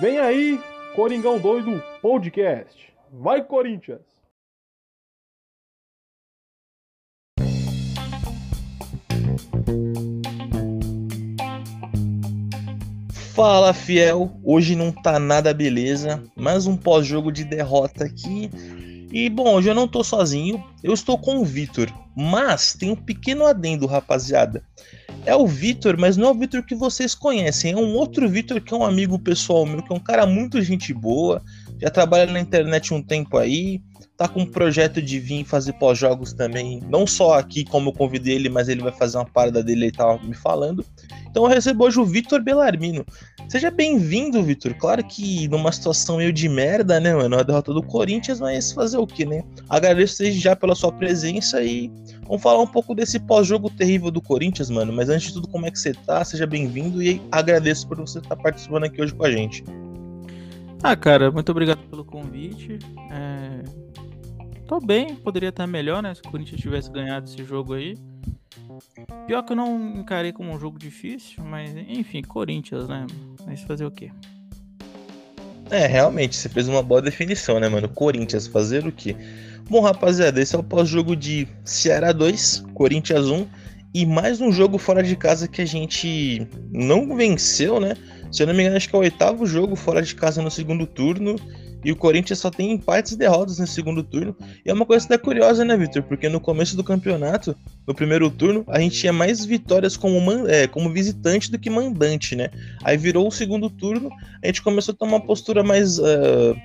Vem aí, Coringão Doido Podcast. Vai, Corinthians! Fala fiel, hoje não tá nada beleza, mais um pós-jogo de derrota aqui. E bom, hoje eu não tô sozinho, eu estou com o Vitor, mas tem um pequeno adendo, rapaziada. É o Vitor, mas não é o Vitor que vocês conhecem, é um outro Vitor que é um amigo pessoal meu, que é um cara muito gente boa, já trabalha na internet um tempo aí, tá com um projeto de vir fazer pós-jogos também, não só aqui como eu convidei ele, mas ele vai fazer uma parada dele, ele tava me falando. Então eu recebo hoje o Vitor Belarmino. Seja bem-vindo, Vitor. Claro que numa situação meio de merda, né, mano? A derrota do Corinthians, mas fazer o que, né? Agradeço desde já pela sua presença e vamos falar um pouco desse pós-jogo terrível do Corinthians, mano. Mas antes de tudo, como é que você tá? Seja bem-vindo e agradeço por você estar participando aqui hoje com a gente. Ah, cara, muito obrigado pelo convite. É... Tô bem, poderia estar melhor, né? Se o Corinthians tivesse ganhado esse jogo aí. Pior que eu não encarei como um jogo difícil, mas enfim, Corinthians, né? Mas fazer o quê? É, realmente, você fez uma boa definição, né, mano? Corinthians, fazer o quê? Bom, rapaziada, esse é o pós-jogo de Ceará 2, Corinthians 1 e mais um jogo fora de casa que a gente não venceu, né? Se eu não me engano, acho que é o oitavo jogo fora de casa no segundo turno e o Corinthians só tem empates e derrotas nesse segundo turno. E é uma coisa até curiosa, né, Vitor? Porque no começo do campeonato, no primeiro turno, a gente tinha mais vitórias como, man, é, como visitante do que mandante, né? Aí virou o segundo turno, a gente começou a tomar uma postura mais uh,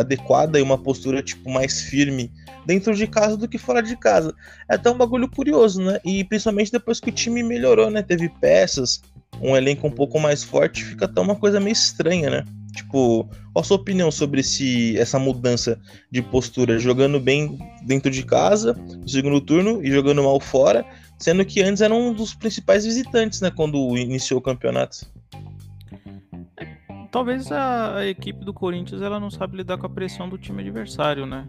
adequada e uma postura, tipo, mais firme dentro de casa do que fora de casa. É até um bagulho curioso, né? E principalmente depois que o time melhorou, né? Teve peças, um elenco um pouco mais forte, fica até uma coisa meio estranha, né? Tipo, qual a sua opinião sobre esse, essa mudança de postura? Jogando bem dentro de casa, no segundo turno, e jogando mal fora, sendo que antes era um dos principais visitantes, né? Quando iniciou o campeonato. Talvez a, equipe do Corinthians ela não sabe lidar com a pressão do time adversário, né?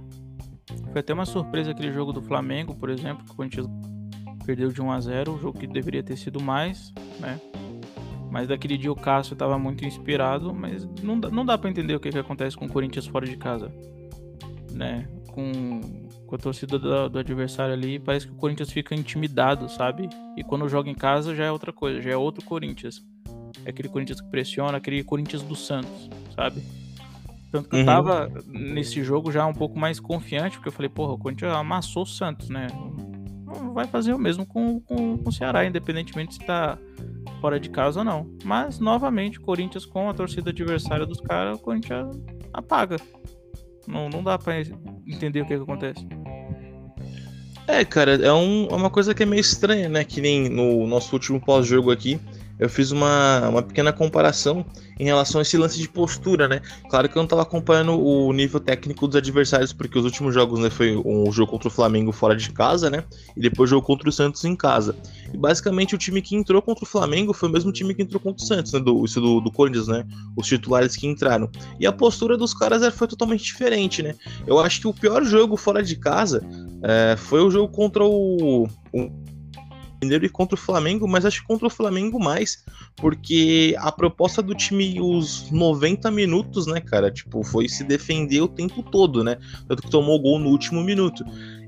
Foi até uma surpresa aquele jogo do Flamengo, por exemplo, que o Corinthians perdeu de 1 a 0, um jogo que deveria ter sido mais, né? Mas daquele dia o Cássio estava muito inspirado, mas não dá, não dá para entender o que, que acontece com o Corinthians fora de casa. Né? Com, com a torcida do, do, adversário ali, parece que o Corinthians fica intimidado, sabe? E quando joga em casa já é outra coisa, já é outro Corinthians. É aquele Corinthians que pressiona, aquele Corinthians do Santos, sabe? Tanto que uhum. eu tava nesse jogo já um pouco mais confiante, porque eu falei, porra, o Corinthians amassou o Santos, né? Vai fazer o mesmo com, com, com o Ceará, independentemente se tá fora de casa ou não. Mas, novamente, Corinthians com a torcida adversária dos caras, o Corinthians apaga. Não, não dá pra entender o que, que acontece. É, cara, é, um, é uma coisa que é meio estranha, né? Que nem no nosso último pós-jogo aqui, eu fiz uma, uma pequena comparação em relação a esse lance de postura, né? Claro que eu não estava acompanhando o nível técnico dos adversários, porque os últimos jogos né, foi um jogo contra o Flamengo fora de casa, né? E depois jogo contra o Santos em casa. E basicamente o time que entrou contra o Flamengo foi o mesmo time que entrou contra o Santos, né? Do, isso do, do Corinthians, né? Os titulares que entraram. E a postura dos caras foi totalmente diferente, né? Eu acho que o pior jogo fora de casa é, foi o jogo contra o, o Mineiro e contra o Flamengo, mas acho que contra o Flamengo mais, porque a proposta do time os 90 minutos, né, cara, tipo, foi se defender o tempo todo, né? Tanto que tomou gol no último minuto.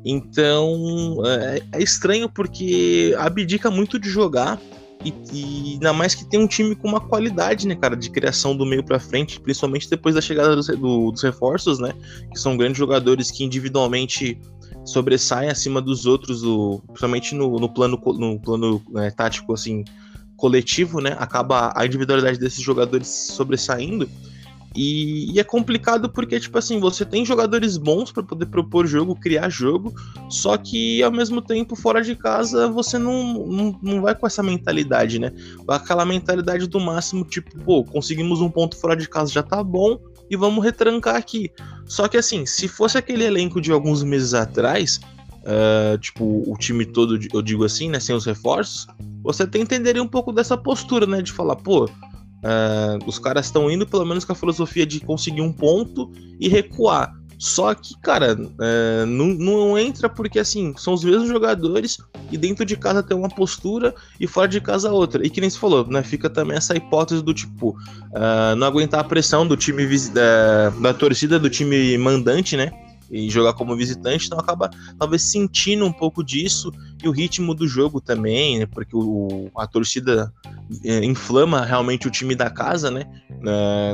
Então, é, é estranho porque abdica muito de jogar. E, e, ainda mais que tem um time com uma qualidade, né, cara, de criação do meio para frente, principalmente depois da chegada do, dos reforços, né, que são grandes jogadores que individualmente sobressaem acima dos outros, principalmente no, no plano, no plano né, tático assim coletivo, né? Acaba a individualidade desses jogadores sobressaindo. E, e, é complicado porque, tipo assim, você tem jogadores bons para poder propor jogo, criar jogo, só que ao mesmo tempo, fora de casa, você não, não, não vai com essa mentalidade, né? Aquela mentalidade do máximo, tipo, pô, conseguimos um ponto fora de casa já tá bom, e vamos retrancar aqui. Só que assim, se fosse aquele elenco de alguns meses atrás, uh, tipo, o time todo, eu digo assim, né, sem os reforços, você até entenderia um pouco dessa postura, né, de falar, pô, uh, os caras estão indo pelo menos com a filosofia de conseguir um ponto e recuar. Só que, cara, é, não, não entra porque, assim, são os mesmos jogadores e dentro de casa tem uma postura e fora de casa outra. E que nem se falou, né? Fica também essa hipótese do tipo, uh, não aguentar a pressão do time da, da torcida do time mandante, né? e jogar como visitante, então acaba talvez sentindo um pouco disso e o ritmo do jogo também, né? Porque o, a torcida é, inflama realmente o time da casa, né? É,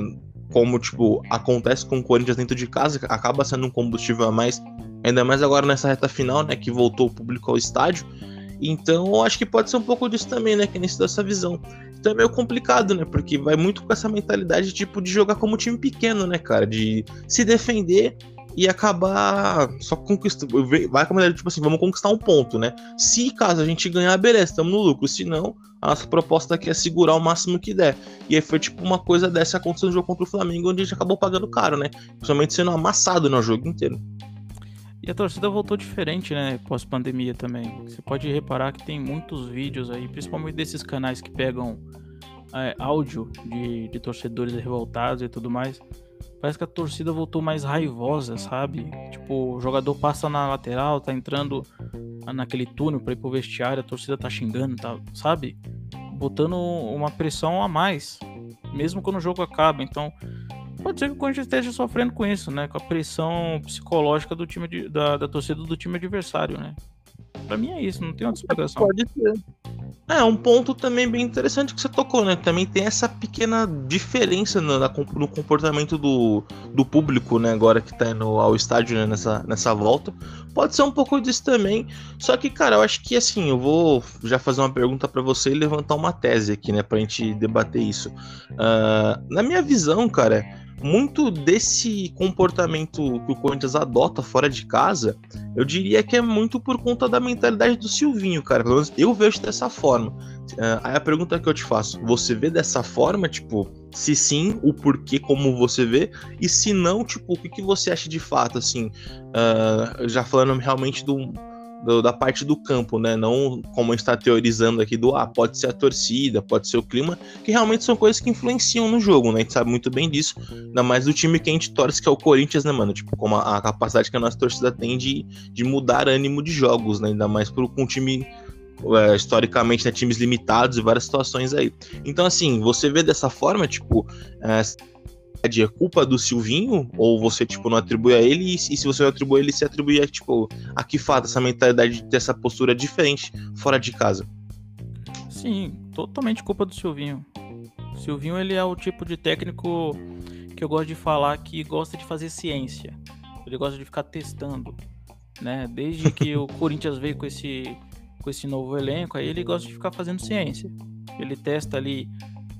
como tipo acontece com o Corinthians dentro de casa, acaba sendo um combustível a mais, ainda mais agora nessa reta final, né? Que voltou o público ao estádio. Então, acho que pode ser um pouco disso também, né? Que nesse dessa visão. Então é meio complicado, né? Porque vai muito com essa mentalidade, tipo, de jogar como time pequeno, né, cara? De se defender e acabar só conquistando. Vai com a maneira, tipo assim, vamos conquistar um ponto, né? Se caso a gente ganhar, beleza, estamos no lucro. Se não, a nossa proposta aqui é segurar o máximo que der. E aí foi tipo uma coisa dessa acontecendo no jogo contra o Flamengo, onde a gente acabou pagando caro, né? Principalmente sendo amassado no jogo inteiro. E a torcida voltou diferente, né? Pós-pandemia também. Você pode reparar que tem muitos vídeos aí, principalmente desses canais que pegam é, áudio de, de torcedores revoltados e tudo mais Parece que a torcida voltou mais raivosa, sabe? Tipo, o jogador passa na lateral, tá entrando naquele túnel para ir pro vestiário, a torcida tá xingando, tá, sabe? Botando uma pressão a mais, mesmo quando o jogo acaba. Então, pode ser que o Corinthians esteja sofrendo com isso, né? Com a pressão psicológica do time de, da, da torcida do time adversário, né? Pra mim é isso, não tem outra explicação. Pode ser. É, um ponto também bem interessante que você tocou, né? Também tem essa pequena diferença no, no comportamento do, do público, né? Agora que tá indo ao estádio né? nessa, nessa volta. Pode ser um pouco disso também. Só que, cara, eu acho que assim, eu vou já fazer uma pergunta para você e levantar uma tese aqui, né? Pra gente debater isso. Uh, na minha visão, cara muito desse comportamento que o Corinthians adota fora de casa, eu diria que é muito por conta da mentalidade do Silvinho, cara. Pelo menos eu vejo dessa forma. Uh, aí a pergunta que eu te faço: você vê dessa forma, tipo, se sim, o porquê, como você vê, e se não, tipo, o que, que você acha de fato, assim, uh, já falando realmente do do, da parte do campo, né? Não como está teorizando aqui do ah, pode ser a torcida, pode ser o clima, que realmente são coisas que influenciam no jogo, né? A gente sabe muito bem disso, ainda mais do time que a gente torce, que é o Corinthians, né, mano? Tipo, como a, a capacidade que a nossa torcida tem de, de mudar ânimo de jogos, né? Ainda mais com um time é, historicamente, né, times limitados e várias situações aí. Então, assim, você vê dessa forma, tipo, é, é culpa do Silvinho? Ou você, tipo, não atribui a ele? E, se você não atribui a ele, se atribui a, tipo, a que fato essa mentalidade de ter essa postura diferente fora de casa? Sim, totalmente culpa do Silvinho. O Silvinho, ele é o tipo de técnico que eu gosto de falar que gosta de fazer ciência. Ele gosta de ficar testando, né? Desde que o Corinthians veio com esse, com esse novo elenco, aí ele gosta de ficar fazendo ciência. Ele testa ali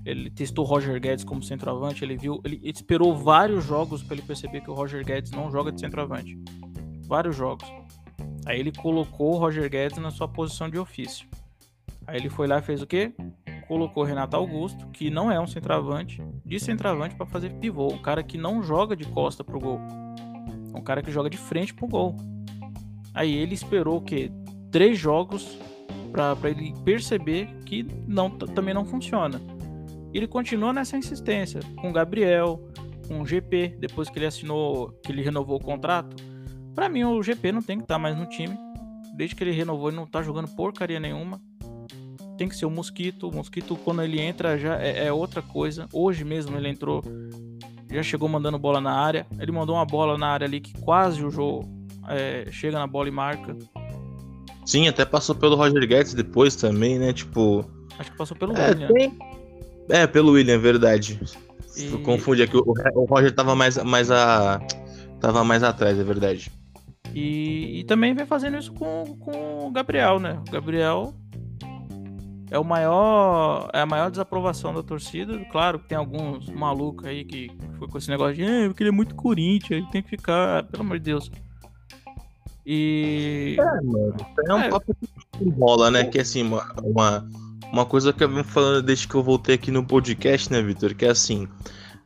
ele testou Roger Guedes como centroavante, ele viu, ele esperou vários jogos para ele perceber que o Roger Guedes não joga de centroavante. Vários jogos. Aí ele colocou o Roger Guedes na sua posição de ofício. Aí ele foi lá e fez o quê? Colocou o Renato Augusto, que não é um centroavante, de centroavante para fazer pivô, um cara que não joga de costa pro gol. Um cara que joga de frente pro gol. Aí ele esperou o quê? Três jogos para ele perceber que não, também não funciona ele continua nessa insistência com o Gabriel, com o GP, depois que ele assinou, que ele renovou o contrato. Para mim, o GP não tem que estar tá mais no time. Desde que ele renovou, ele não tá jogando porcaria nenhuma. Tem que ser o Mosquito. O Mosquito, quando ele entra, já é, é outra coisa. Hoje mesmo ele entrou, já chegou mandando bola na área. Ele mandou uma bola na área ali que quase o jogo é, chega na bola e marca. Sim, até passou pelo Roger Guedes depois também, né? Tipo. Acho que passou pelo é. Tem, é, pelo William, verdade. E... Confunde aqui, o Roger tava mais, mais a. Tava mais atrás, é verdade. E, e também vem fazendo isso com, com o Gabriel, né? O Gabriel é o maior. É a maior desaprovação da torcida. Claro que tem alguns malucos aí que foi com esse negócio de porque ele é muito Corinthians, ele tem que ficar. Pelo amor de Deus. E. É, mano. É um é. papo que rola, né? Que assim, uma, uma uma coisa que eu venho falando desde que eu voltei aqui no podcast, né, Vitor? Que é assim.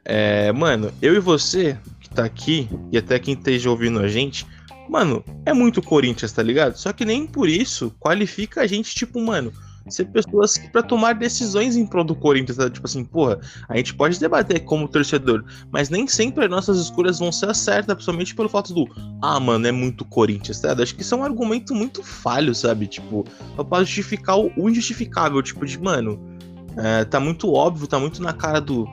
É, mano, eu e você, que tá aqui, e até quem esteja ouvindo a gente, mano, é muito Corinthians, tá ligado? Só que nem por isso qualifica a gente, tipo, mano, ser pessoas para tomar decisões em prol do Corinthians, tá? tipo assim, porra, a gente pode debater como torcedor, mas nem sempre as nossas escolhas vão ser certas, principalmente pelo fato do, ah, mano, é muito Corinthians, tá? Acho que isso é um argumento muito falho, sabe? Tipo, pra justificar o, injustificável, tipo, de, mano, é, tá muito óbvio, tá muito na cara do.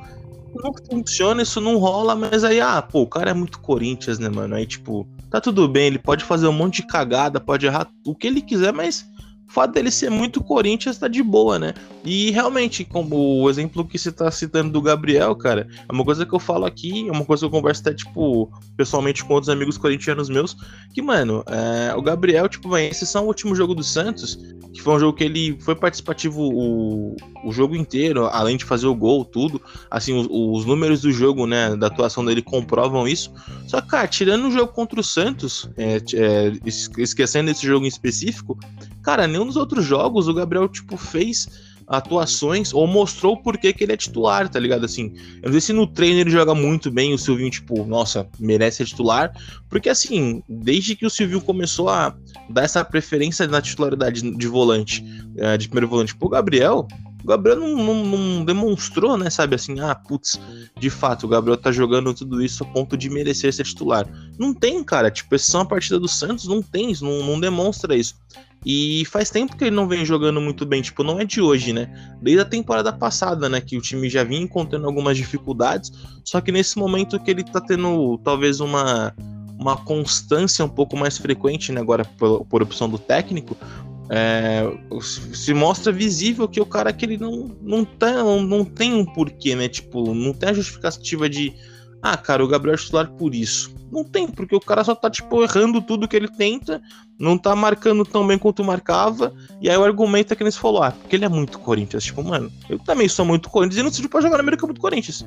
Não funciona, isso não rola, mas aí, ah, pô, o cara é muito Corinthians, né, mano? Aí, tipo, tá tudo bem, ele pode fazer um monte de cagada, pode errar o que ele quiser, mas o fato dele ser muito Corinthians tá de boa, né? E realmente, como o exemplo que você tá citando do Gabriel, cara, é uma coisa que eu falo aqui, é uma coisa que eu converso até, tipo, pessoalmente com outros amigos corintianos meus, que, mano, é, o Gabriel, tipo, vai, exceção o último jogo do Santos, que foi um jogo que ele foi participativo o, o jogo inteiro, além de fazer o gol, tudo, assim, os, os números do jogo, né, da atuação dele comprovam isso. Só que, cara, tirando o jogo contra o Santos, é, é, esquecendo esse jogo em específico, cara, nenhum dos outros jogos o Gabriel, tipo, fez atuações ou mostrou porquê que ele é titular, tá ligado? Assim, eu não sei se no treino ele joga muito bem, o Silvinho, tipo, nossa, merece ser titular, porque assim, desde que o Silvinho começou a dar essa preferência na titularidade de volante, eh, de primeiro volante pro Gabriel, o Gabriel não, não, não, demonstrou, né, sabe, assim, ah, putz, de fato, o Gabriel tá jogando tudo isso a ponto de merecer ser titular. Não tem, cara, tipo, exceção a partida do Santos, não tem, não, não demonstra isso. E faz tempo que ele não vem jogando muito bem, tipo, não é de hoje, né? Desde a temporada passada, né, que o time já vinha encontrando algumas dificuldades, só que nesse momento que ele tá tendo talvez uma uma constância um pouco mais frequente, né, agora por, por opção do técnico, é, se mostra visível que o cara que ele não, não, tá, não, não tem um porquê, né? Tipo, não tem a justificativa de ah, cara, o Gabriel é titular por isso. Não tem, porque o cara só tá, tipo, errando tudo que ele tenta, não tá marcando tão bem quanto marcava, e aí o argumento é que eles falou, ah, porque ele é muito Corinthians. Tipo, mano, eu também sou muito Corinthians e não sei pra jogar no meio campo do Corinthians.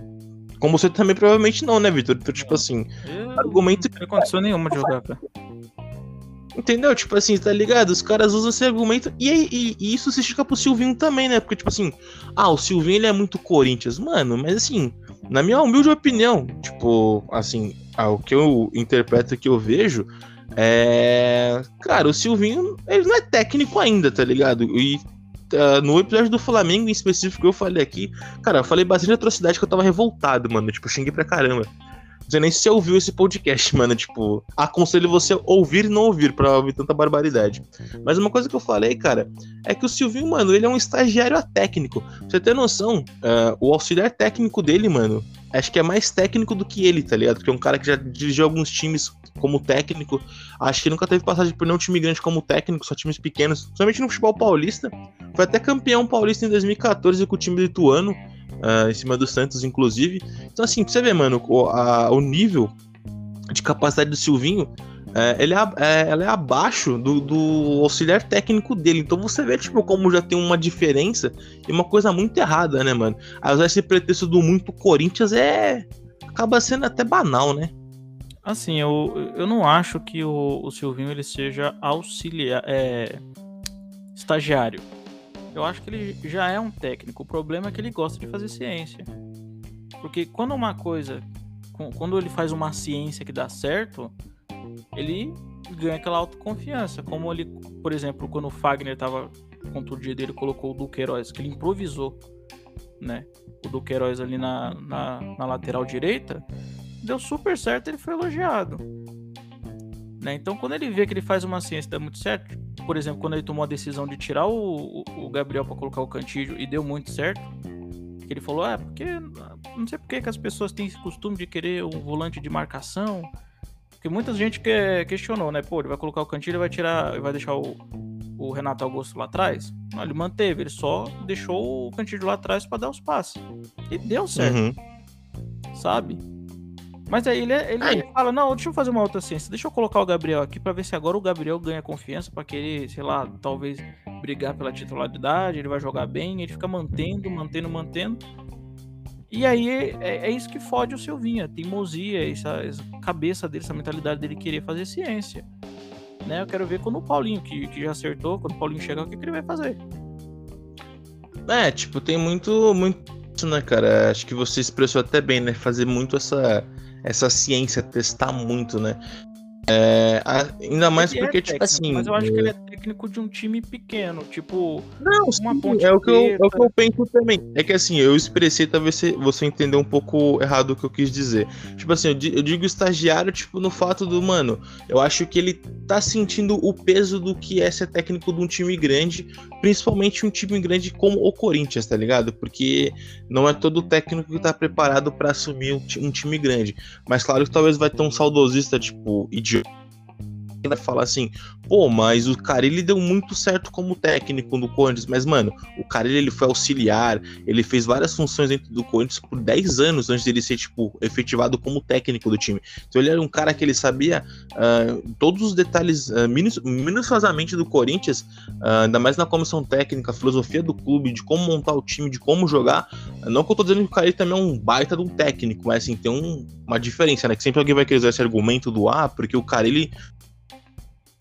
Como você também provavelmente não, né, Vitor? Então, tipo assim, eu argumento. Não tem condição nenhuma de jogar, cara. Entendeu? Tipo assim, tá ligado? Os caras usam esse argumento. E, e, e, isso se estica pro Silvinho também, né? Porque, tipo assim, ah, o Silvinho ele é muito Corinthians. Mano, mas assim, na minha humilde opinião, tipo, assim, o que eu interpreto que eu vejo é. Cara, o Silvinho, ele não é técnico ainda, tá ligado? E uh, no episódio do Flamengo em específico, eu falei aqui, cara, eu falei bastante atrocidade que eu tava revoltado, mano. Tipo, xinguei pra caramba. Sei nem se você ouviu esse podcast, mano. Tipo, aconselho você ouvir e não ouvir pra ouvir tanta barbaridade. Mas uma coisa que eu falei, cara, é que o Silvinho, mano, ele é um estagiário técnico. Pra você ter noção, uh, o auxiliar técnico dele, mano, acho que é mais técnico do que ele, tá ligado? Porque é um cara que já dirigiu alguns times como técnico. Acho que nunca teve passagem por nenhum time grande como técnico, só times pequenos. Somente no futebol paulista. Foi até campeão paulista em 2014 com o time lituano uh, em cima do Santos, inclusive. Então, assim, pra você ver, mano, o, a, o nível de capacidade do Silvinho, é, ele é, é, ela é abaixo do, do, auxiliar técnico dele. Então você vê, tipo, como já tem uma diferença e uma coisa muito errada, né, mano? Aí usar esse pretexto do muito Corinthians é. acaba sendo até banal, né? Assim, eu, eu não acho que o, o Silvinho ele seja auxiliar. É, estagiário. Eu acho que ele já é um técnico. O problema é que ele gosta de fazer ciência. Porque quando uma coisa. Quando ele faz uma ciência que dá certo, ele ganha aquela autoconfiança. Como ele, por exemplo, quando o Fagner tava contundido, ele colocou o Duqueiroz, que ele improvisou, né? O Duqueiroz ali na, na, na lateral direita, deu super certo, ele foi elogiado. Né? Então, quando ele vê que ele faz uma ciência e dá muito certo, por exemplo, quando ele tomou a decisão de tirar o, o Gabriel para colocar o Cantillo e deu muito certo, que ele falou, ah, porque não sei porque que as pessoas têm esse costume de querer um volante de marcação, porque muita gente que, questionou, né? Pô, ele vai colocar o Cantillo e vai tirar, vai deixar o, o Renato Augusto lá atrás? Não, ele manteve, ele só deixou o Cantillo lá atrás para dar os passes. E deu certo. Uhum. Sabe? Mas aí ele, ele, ele, fala: Não, deixa eu fazer uma outra ciência. Deixa eu colocar o Gabriel aqui para ver se agora o Gabriel ganha confiança para querer, sei lá, talvez brigar pela titularidade. Ele vai jogar bem. Ele fica mantendo, mantendo, mantendo. E aí é, é isso que fode o Silvinha, teimosia, essa, essa cabeça dele, essa mentalidade dele querer fazer ciência. Né? Eu quero ver quando o Paulinho, que, que já acertou, quando o Paulinho chegar, o que, que ele vai fazer. É, tipo, tem muito, muito, né, cara? Acho que você expressou até bem, né? Fazer muito essa essa ciência, testar muito, né? É, ainda mais ele é porque, é tipo técnico, assim. Mas eu acho que ele é técnico técnico de um time pequeno, tipo não, uma sim, ponte é o, que eu, é o que eu penso também. É que assim, eu expressei, talvez você entender um pouco errado o que eu quis dizer. Tipo assim, eu digo estagiário, tipo, no fato do, mano, eu acho que ele tá sentindo o peso do que é ser técnico de um time grande, principalmente um time grande como o Corinthians, tá ligado? Porque não é todo técnico que tá preparado para assumir um time grande. Mas claro que talvez vai ter um saudosista, tipo, idiota vai falar assim, pô, mas o Carilli deu muito certo como técnico no Corinthians, mas, mano, o Carilli ele foi auxiliar, ele fez várias funções dentro do Corinthians por 10 anos antes dele ser, tipo, efetivado como técnico do time. Então ele era um cara que ele sabia uh, todos os detalhes uh, minuciosamente do Corinthians, uh, ainda mais na comissão técnica, filosofia do clube, de como montar o time, de como jogar. Não que eu tô dizendo que o Carilli também é um baita de um técnico, mas assim, tem um, uma diferença, né? Que sempre alguém vai querer usar esse argumento do ah, porque o Carilli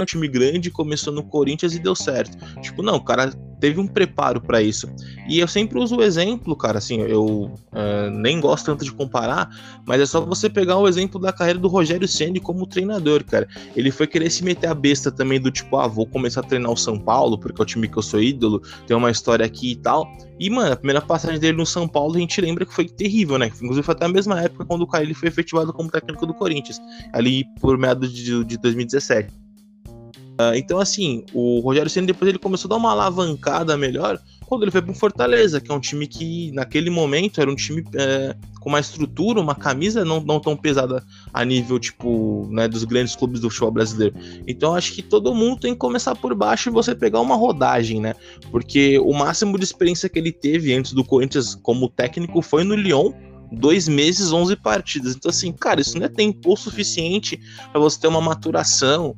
um time grande, começou no Corinthians e deu certo. Tipo, não, o cara teve um preparo para isso. E eu sempre uso o exemplo, cara, assim, eu uh, nem gosto tanto de comparar, mas é só você pegar o exemplo da carreira do Rogério Ceni como treinador, cara. Ele foi querer se meter a besta também do tipo, ah, vou começar a treinar o São Paulo, porque é o time que eu sou ídolo, tem uma história aqui e tal. E, mano, a primeira passagem dele no São Paulo, a gente lembra que foi terrível, né? Inclusive foi até a mesma época quando o Caio foi efetivado como técnico do Corinthians, ali por meados de, de 2017. Uh, então, assim, o Rogério Senna depois ele começou a dar uma alavancada melhor quando ele foi para o Fortaleza, que é um time que naquele momento era um time é, com uma estrutura, uma camisa não, não tão pesada a nível tipo né, dos grandes clubes do futebol brasileiro. Então acho que todo mundo tem que começar por baixo e você pegar uma rodagem, né? Porque o máximo de experiência que ele teve antes do Corinthians como técnico foi no Lyon, dois meses, 11 partidas. Então, assim, cara, isso não é tempo suficiente para você ter uma maturação,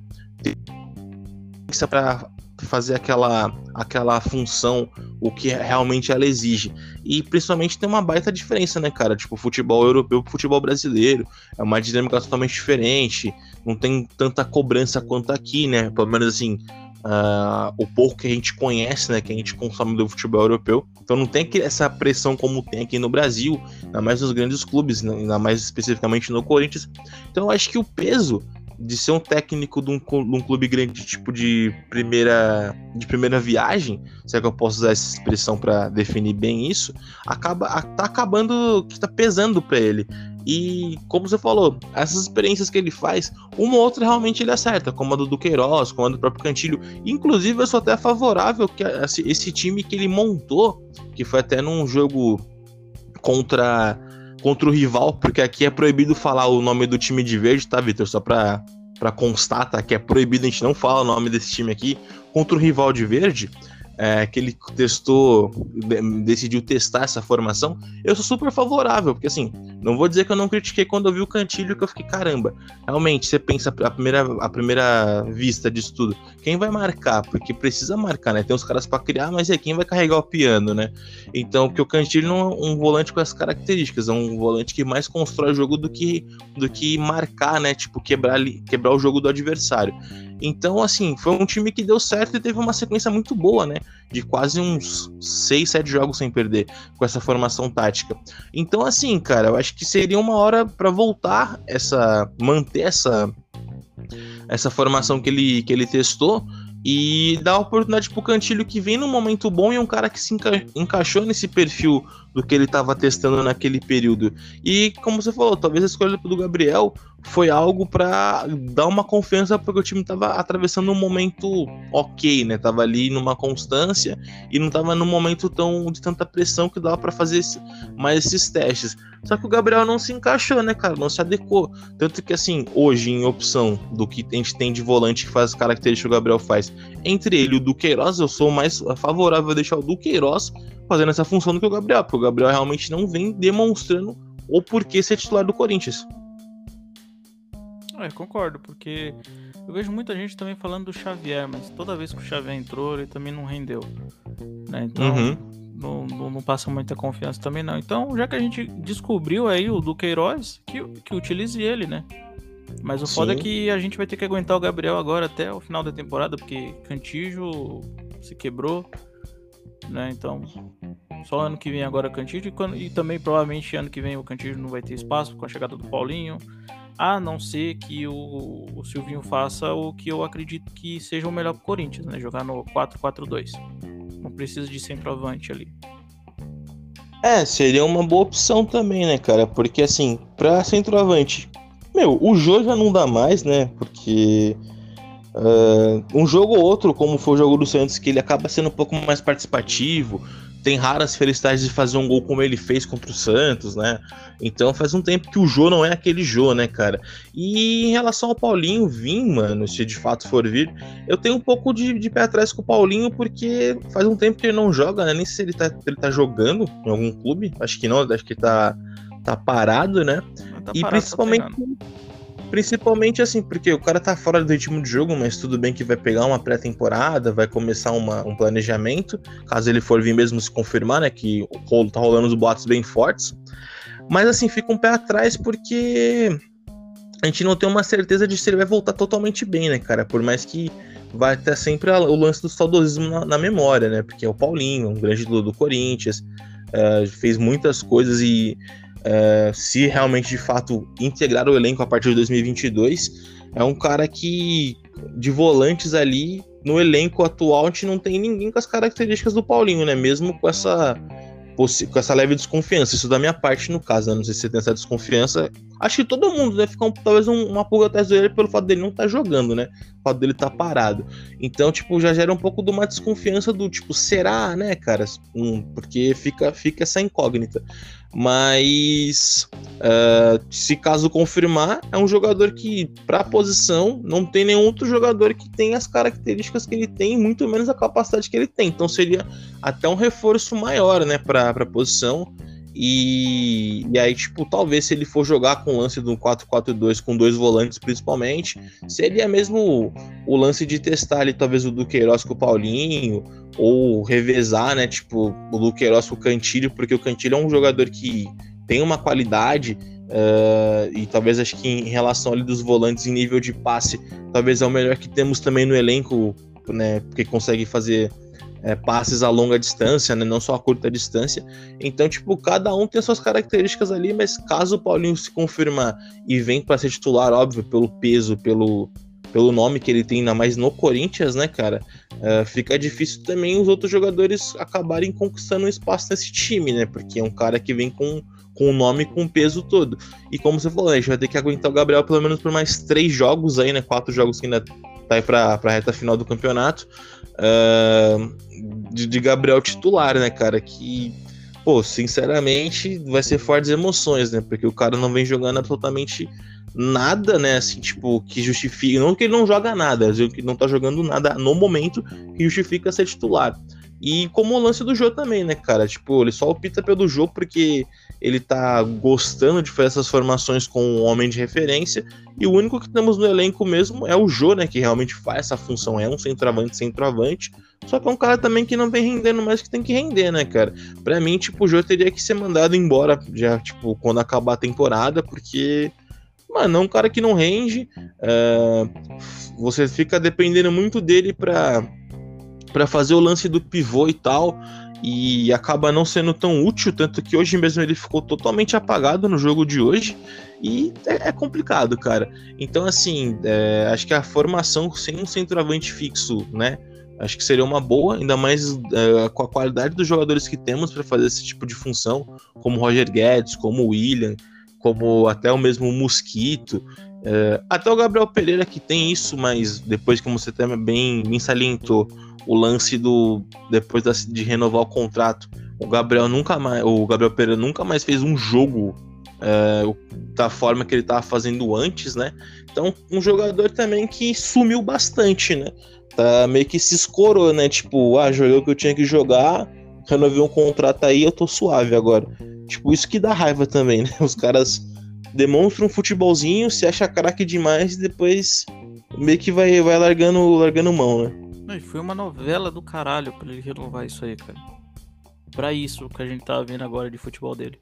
para fazer aquela, aquela função, o que realmente ela exige. E principalmente tem uma baita diferença, né, cara? Tipo, futebol europeu pro futebol brasileiro. É uma dinâmica totalmente diferente. Não tem tanta cobrança quanto aqui, né? Pelo menos assim, uh, o pouco que a gente conhece, né? Que a gente consome do futebol europeu. Então não tem essa pressão como tem aqui no Brasil, ainda mais nos grandes clubes, né? ainda mais especificamente no Corinthians. Então eu acho que o peso de ser um técnico de um, de um, clube grande, tipo de primeira de primeira viagem, se é que eu posso usar essa expressão para definir bem isso, acaba tá acabando que tá pesando para ele. E como você falou, essas experiências que ele faz, uma ou outra realmente ele acerta, como a do Duqueiroz, como a do próprio Cantilho. Inclusive, eu sou até favorável que esse time que ele montou, que foi até num jogo contra contra o rival, porque aqui é proibido falar o nome do time de verde, tá, Vitor? Só pra, pra constar, tá? Que é proibido, a gente não fala o nome desse time aqui. Contra o rival de verde, é, que ele testou, decidiu testar essa formação, eu sou super favorável, porque assim, não vou dizer que eu não critiquei quando eu vi o Cantilho, que eu fiquei, caramba, realmente, você pensa a primeira, a primeira vista disso tudo, quem vai marcar? Porque precisa marcar, né? Tem os caras para criar, mas é quem vai carregar o piano, né? Então, porque o Cantilho não é um volante com essas características, é um volante que mais constrói o jogo do que, do que marcar, né? Tipo, quebrar, quebrar o jogo do adversário. Então, assim, foi um time que deu certo e teve uma sequência muito boa, né? De quase uns 6, 7 jogos sem perder com essa formação tática. Então, assim, cara, eu acho que seria uma hora para voltar essa. manter essa. essa formação que ele, que ele testou e dar oportunidade pro Cantilho que vem num momento bom e um cara que se enca encaixou nesse perfil do que ele estava testando naquele período. E como você falou, talvez a escolha do Gabriel foi algo para dar uma confiança porque o time estava atravessando um momento ok, né? Tava ali numa constância e não tava num momento tão de tanta pressão que dava para fazer esse, mais esses testes. Só que o Gabriel não se encaixou, né, cara? Não se adequou. Tanto que assim, hoje em opção do que a gente tem de volante que faz as características que o Gabriel faz, entre ele e o Duqueiroz, eu sou mais favorável a deixar o Duqueiroz fazendo essa função do que o Gabriel, porque o Gabriel realmente não vem demonstrando o porquê ser titular do Corinthians. É, concordo, porque eu vejo muita gente também falando do Xavier, mas toda vez que o Xavier entrou, ele também não rendeu. Né? Então, uhum. não, não, não, passa muita confiança também, não. Então, já que a gente descobriu aí o Duqueiroz, que, que utilize ele, né? Mas o Sim. foda é que a gente vai ter que aguentar o Gabriel agora até o final da temporada, porque Cantijo se quebrou né? Então, só ano que vem agora Cantillo e, quando, e também provavelmente ano que vem o Cantillo não vai ter espaço com a chegada do Paulinho. A não ser que o, o Silvinho faça o que eu acredito que seja o melhor pro Corinthians, né? Jogar no 4-4-2. Não precisa de centroavante ali. É, seria uma boa opção também, né, cara? Porque assim, pra centroavante, meu, o jogo já não dá mais, né? Porque uh, um jogo ou outro, como foi o jogo do Santos, que ele acaba sendo um pouco mais participativo, tem raras felicidades de fazer um gol como ele fez contra o Santos, né? Então faz um tempo que o Jô não é aquele Jô, né, cara? E em relação ao Paulinho vir, mano, se de fato for vir, eu tenho um pouco de, de pé atrás com o Paulinho, porque faz um tempo que ele não joga, né? Nem se ele tá, ele tá jogando em algum clube. Acho que não, acho que tá, tá parado, né? Tá e parado, tá principalmente. Tá Principalmente assim, porque o cara tá fora do ritmo de jogo, mas tudo bem que vai pegar uma pré-temporada, vai começar uma, um planejamento, caso ele for vir mesmo se confirmar, né? Que o tá rolando os boatos bem fortes. Mas assim, fica um pé atrás porque a gente não tem uma certeza de se ele vai voltar totalmente bem, né, cara? Por mais que vai ter sempre o lance do saudosismo na, na memória, né? Porque é o Paulinho, um grande do, do Corinthians, uh, fez muitas coisas e uh, se realmente de fato integrar o elenco a partir de 2022, é um cara que de volantes ali no elenco atual a gente não tem ninguém com as características do Paulinho, né? Mesmo com essa com essa leve desconfiança. Isso da minha parte, no caso, né? Não sei se você tem essa desconfiança. Acho que todo mundo deve ficar um, talvez um, uma pulga atrás dele pelo fato dele não estar tá jogando, né? O fato dele estar tá parado. Então, tipo, já gera um pouco de uma desconfiança do tipo, será, né, cara? Um, porque fica, fica essa incógnita. Mas uh, se caso confirmar, é um jogador que, para a posição, não tem nenhum outro jogador que tem as características que ele tem, muito menos a capacidade que ele tem. Então seria até um reforço maior, né, para a posição. E, e aí, tipo, talvez se ele for jogar com o lance do 4-4-2 com dois volantes, principalmente, seria mesmo o lance de testar ali, talvez o Duqueiroz com o Paulinho, ou revezar, né? Tipo, o Duqueiroz com o Cantilho, porque o Cantilho é um jogador que tem uma qualidade. Uh, e talvez acho que em relação ali dos volantes em nível de passe, talvez é o melhor que temos também no elenco, né? Porque consegue fazer é, passes a longa distância, né? Não só a curta distância. Então, tipo, cada um tem suas características ali, mas caso o Paulinho se confirmar e vem para ser titular, óbvio, pelo peso, pelo, pelo nome que ele tem, ainda mais no Corinthians, né, cara? Uh, fica difícil também os outros jogadores acabarem conquistando um espaço nesse time, né? Porque é um cara que vem com com o nome com o peso todo. E como você falou, né, a gente vai ter que aguentar o Gabriel pelo menos por mais três jogos aí, né? Quatro jogos que ainda tá aí pra, pra reta final do campeonato. Uh, de, de, Gabriel titular, né, cara? Que, pô, sinceramente, vai ser fortes emoções, né? Porque o cara não vem jogando absolutamente nada, né? Assim, tipo, que justifique. Não que ele não joga nada, que não tá jogando nada no momento que justifica ser titular. E como o lance do jogo também, né, cara? Tipo, ele só opta pelo jogo porque ele tá gostando de fazer essas formações com um homem de referência. E o único que temos no elenco mesmo é o Jô, né? Que realmente faz essa função. É um centroavante, centroavante. Só que é um cara também que não vem rendendo mais que tem que render, né, cara? Pra mim, tipo, o Jô teria que ser mandado embora já, tipo, quando acabar a temporada, porque. Mano, é um cara que não rende. Uh, você fica dependendo muito dele pra para fazer o lance do pivô e tal, e acaba não sendo tão útil, tanto que hoje mesmo ele ficou totalmente apagado no jogo de hoje, e é, é complicado, cara. Então, assim, é, acho que a formação sem um centroavante fixo, né? Acho que seria uma boa, ainda mais é, com a qualidade dos jogadores que temos para fazer esse tipo de função, como Roger Guedes, como William, como até o mesmo Mosquito. É, até o Gabriel Pereira que tem isso, mas depois, como você também bem salientou, o lance do depois de renovar o contrato, o Gabriel nunca mais, o Gabriel Pereira nunca mais fez um jogo é, da forma que ele estava fazendo antes, né? Então, um jogador também que sumiu bastante, né? Tá meio que se escorou, né? Tipo, ah, joguei o que eu tinha que jogar, renovei um contrato aí, eu tô suave agora. Tipo, isso que dá raiva também, né? Os caras demonstram um futebolzinho, se acha craque demais e depois meio que vai, vai largando, largando mão, né? Não, foi uma novela do caralho pra ele renovar isso aí, cara. Pra isso que a gente tá vendo agora de futebol dele.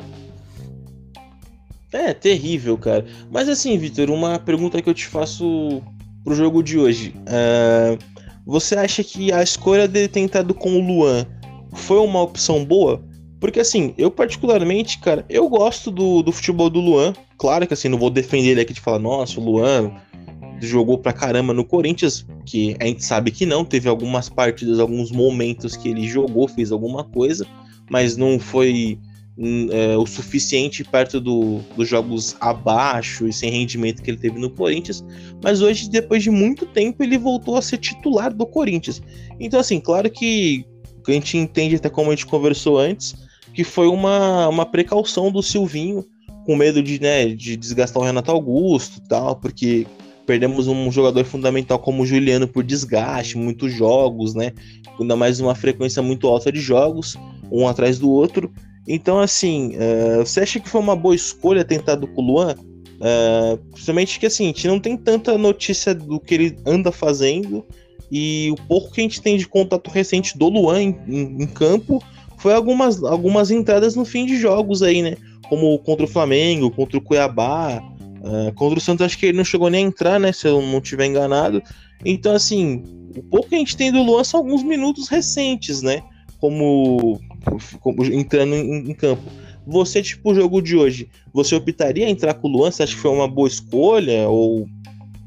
É, terrível, cara. Mas assim, Vitor, uma pergunta que eu te faço pro jogo de hoje. Uh, você acha que a escolha dele ter entrado com o Luan foi uma opção boa? Porque assim, eu particularmente, cara, eu gosto do, do futebol do Luan. Claro que assim, não vou defender ele aqui de falar, nossa, o Luan jogou pra caramba no Corinthians, que a gente sabe que não, teve algumas partidas, alguns momentos que ele jogou, fez alguma coisa, mas não foi hum, é, o suficiente perto do, dos jogos abaixo e sem rendimento que ele teve no Corinthians. Mas hoje, depois de muito tempo, ele voltou a ser titular do Corinthians. Então, assim, claro que a gente entende até como a gente conversou antes, que foi uma, uma precaução do Silvinho, com medo de, né, de desgastar o Renato Augusto e tal, porque perdemos um jogador fundamental como o Juliano por desgaste, muitos jogos, né? Ainda mais uma frequência muito alta de jogos, um atrás do outro. Então, assim, uh, você acha que foi uma boa escolha tentar do Luan? Uh, principalmente que assim, a gente não tem tanta notícia do que ele anda fazendo e o pouco que a gente tem de contato recente do Luan em, em, em campo foi algumas, algumas entradas no fim de jogos aí, né? Como contra o Flamengo, contra o Cuiabá, uh, contra o Santos, acho que ele não chegou nem a entrar, né? Se eu não estiver enganado. Então, assim, o pouco que a gente tem do Luan são alguns minutos recentes, né? Como, como entrando em, em campo. Você, tipo, o jogo de hoje, você optaria a entrar com o Luan? Você acha que foi uma boa escolha? Ou.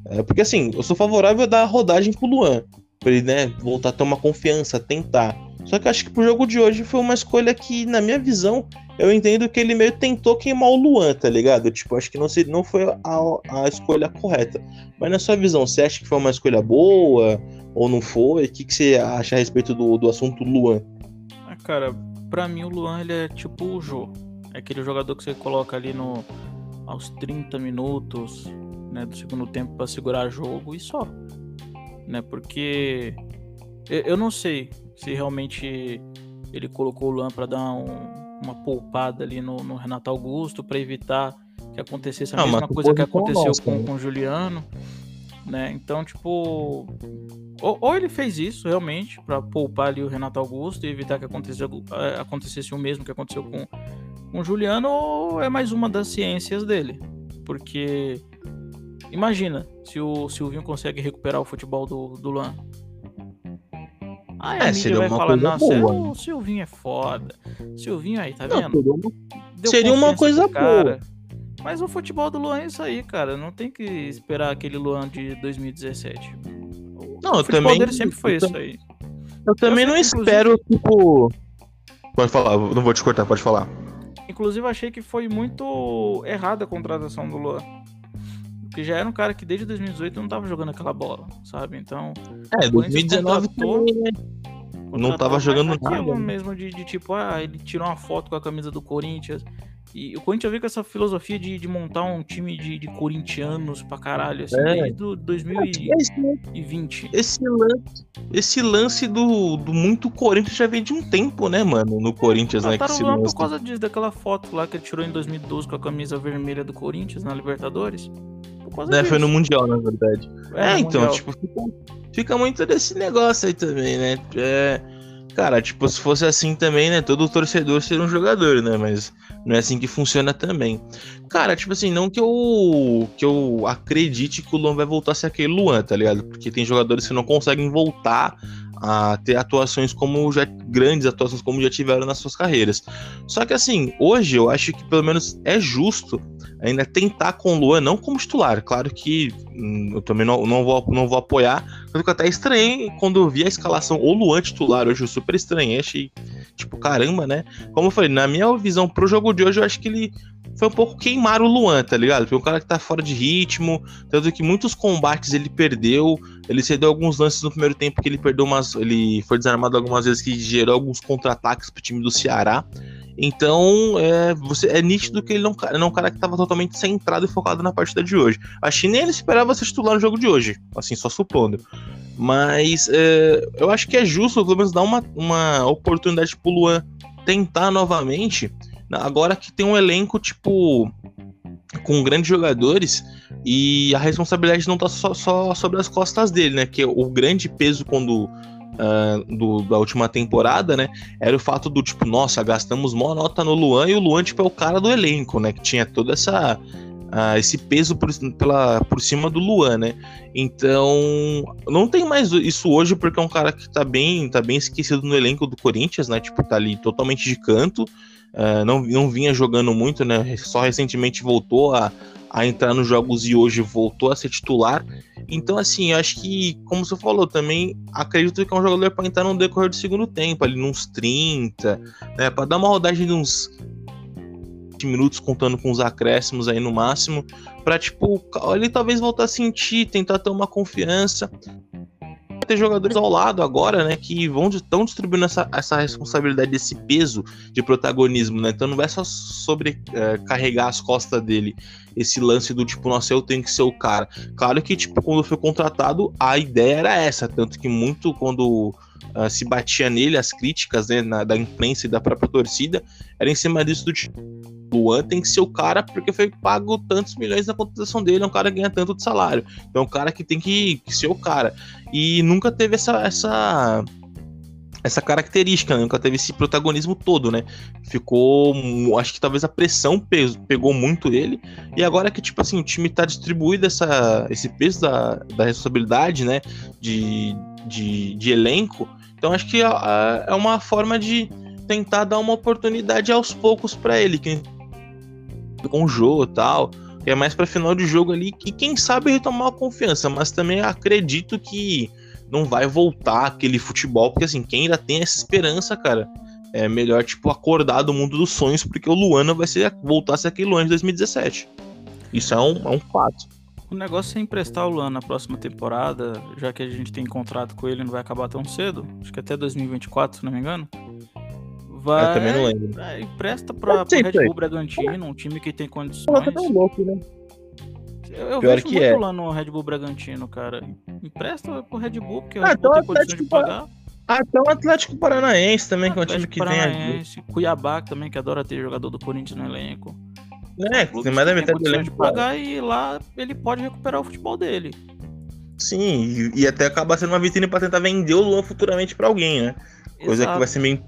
É, porque assim, eu sou favorável a dar a rodagem com o Luan. Pra ele, né, voltar a ter uma confiança, tentar. Só que acho que pro jogo de hoje foi uma escolha que, na minha visão, eu entendo que ele meio tentou queimar o Luan, tá ligado? Tipo, acho que não, se, não foi a, a escolha correta. Mas na sua visão, você acha que foi uma escolha boa ou não foi? O que, que você acha a respeito do, do assunto Luan? Ah, cara, pra mim o Luan ele é tipo o Jô. É aquele jogador que você coloca ali no aos 30 minutos né, do segundo tempo para segurar jogo e só. Né? Porque eu, eu não sei se realmente ele colocou o Luan para dar um, uma poupada ali no, no Renato Augusto para evitar que acontecesse a não, mesma coisa que aconteceu com, né? com o Juliano, né? Então, tipo, ou, ou ele fez isso realmente para poupar ali o Renato Augusto e evitar que acontecesse, é, acontecesse o mesmo que aconteceu com, com o Juliano, ou é mais uma das ciências dele, porque imagina se o Silvinho consegue recuperar o futebol do, do Luan Aí é, a mídia vai falar, nossa, boa. o Silvinho é foda. Silvinho aí, tá não, vendo? Deu seria uma coisa boa. Mas o futebol do Luan é isso aí, cara. Não tem que esperar aquele Luan de 2017. Não, o eu também. dele sempre foi isso aí. Eu também eu não espero, tipo. Pode falar, não vou te cortar, pode falar. Inclusive, achei que foi muito errada a contratação do Luan. Porque já era um cara que desde 2018 não tava jogando aquela bola, sabe? Então. É, 2019 também, né? Não tava jogando nada. Mesmo de, de, tipo, ah, ele tirou uma foto com a camisa do Corinthians. E o Corinthians veio com essa filosofia de, de montar um time de, de corintianos pra caralho, assim, é. desde 2020. Esse lance, esse lance do, do muito Corinthians já vem de um tempo, né, mano? No Corinthians, né? Que lá por causa disso, daquela foto lá que ele tirou em 2012 com a camisa vermelha do Corinthians na Libertadores. Né, foi no Mundial, na verdade. É, é então, mundial. tipo, fica, fica, muito desse negócio aí também, né? É, cara, tipo, se fosse assim também, né? Todo torcedor seria um jogador, né? Mas não é assim que funciona também. Cara, tipo assim, não que eu que eu acredite que o Luan vai voltar a ser aquele Luan, tá ligado? Porque tem jogadores que não conseguem voltar a ter atuações como já grandes atuações como já tiveram nas suas carreiras. Só que assim, hoje eu acho que pelo menos é justo ainda tentar com o Luan, não como titular. Claro que hum, eu também não, não, vou, não vou apoiar. Mas eu até estranhei quando eu vi a escalação, o Luan titular hoje, eu super estranhei. Achei, tipo, caramba, né? Como eu falei, na minha visão pro jogo de hoje, eu acho que ele foi um pouco queimar o Luan, tá ligado? Foi um cara que tá fora de ritmo, tanto que muitos combates ele perdeu, ele cedeu alguns lances no primeiro tempo que ele perdeu umas. Ele foi desarmado algumas vezes que gerou alguns contra-ataques pro time do Ceará. Então, é, você, é nítido que ele não, não é um cara que estava totalmente centrado e focado na partida de hoje. Que nem ele esperava ser titular no jogo de hoje, assim, só supondo. Mas é, eu acho que é justo, pelo menos, dar uma, uma oportunidade pro Luan tentar novamente, agora que tem um elenco, tipo, com grandes jogadores e a responsabilidade não tá só, só sobre as costas dele, né? Que o grande peso quando uh, do, da última temporada, né? Era o fato do tipo, nossa, gastamos mó nota no Luan e o Luan, tipo, é o cara do elenco, né? Que tinha toda essa. uh, esse peso por, pela, por cima do Luan, né? Então, não tem mais isso hoje porque é um cara que tá bem, tá bem esquecido no elenco do Corinthians, né? Tipo, tá ali totalmente de canto. Uh, não, não vinha jogando muito, né? Só recentemente voltou a, a entrar nos jogos e hoje voltou a ser titular. Então, assim, acho que, como você falou, também acredito que é um jogador para entrar no decorrer do segundo tempo, ali nos 30, né? Para dar uma rodagem de uns minutos contando com os acréscimos aí no máximo, para tipo, ele talvez voltar a sentir, tentar ter uma confiança. Ter jogadores ao lado agora, né, que vão estão distribuindo essa, essa responsabilidade, esse peso de protagonismo, né? Então não vai só sobre é, as costas dele esse lance do tipo, nossa, eu tenho que ser o cara. Claro que, tipo, quando foi contratado, a ideia era essa, tanto que muito quando uh, se batia nele, as críticas né, na, da imprensa e da própria torcida, era em cima disso do tipo, Luan tem que ser o cara porque foi pago tantos milhões na contratação dele, é um cara que ganha tanto de salário. Então é um cara que tem que, que ser o cara. E nunca teve essa, essa essa característica, né? nunca teve esse protagonismo todo, né? Ficou. Acho que talvez a pressão peso, pegou muito ele. E agora que, tipo assim, o time tá distribuído essa, esse peso da, da responsabilidade, né? De, de, de elenco. Então acho que é, uma forma de tentar dar uma oportunidade aos poucos para ele. Que, com o jogo tal. Que é mais para final de jogo ali. E quem sabe retomar a confiança. Mas também acredito que não vai voltar aquele futebol, porque assim, quem ainda tem essa esperança, cara, é melhor, tipo, acordar do mundo dos sonhos, porque o Luana vai ser, voltar a ser aquele Luana de 2017. Isso é um, é um fato. O negócio é emprestar o Luan na próxima temporada, já que a gente tem contrato com ele, não vai acabar tão cedo. Acho que até 2024, se não me engano. Vai, Eu também não lembro. É, empresta pra, pro Red Bull Bragantino, um time que tem condições. Tá tão louco, né? Eu, eu Pior vejo que muito é. lá no Red Bull Bragantino, cara. Empresta pro Red Bull, porque o ah, Red Bull tem condições de pagar. Até o Atlético Paranaense também, que é um time que Paranaense, tem. Cuiabá também, que adora ter jogador do Corinthians no elenco. É, tem mais da metade do elenco. de pagar e lá ele pode recuperar o futebol dele. Sim, e, e até acaba sendo uma vitrine para tentar vender o Luan futuramente para alguém, né? Coisa Exato. que vai ser meio,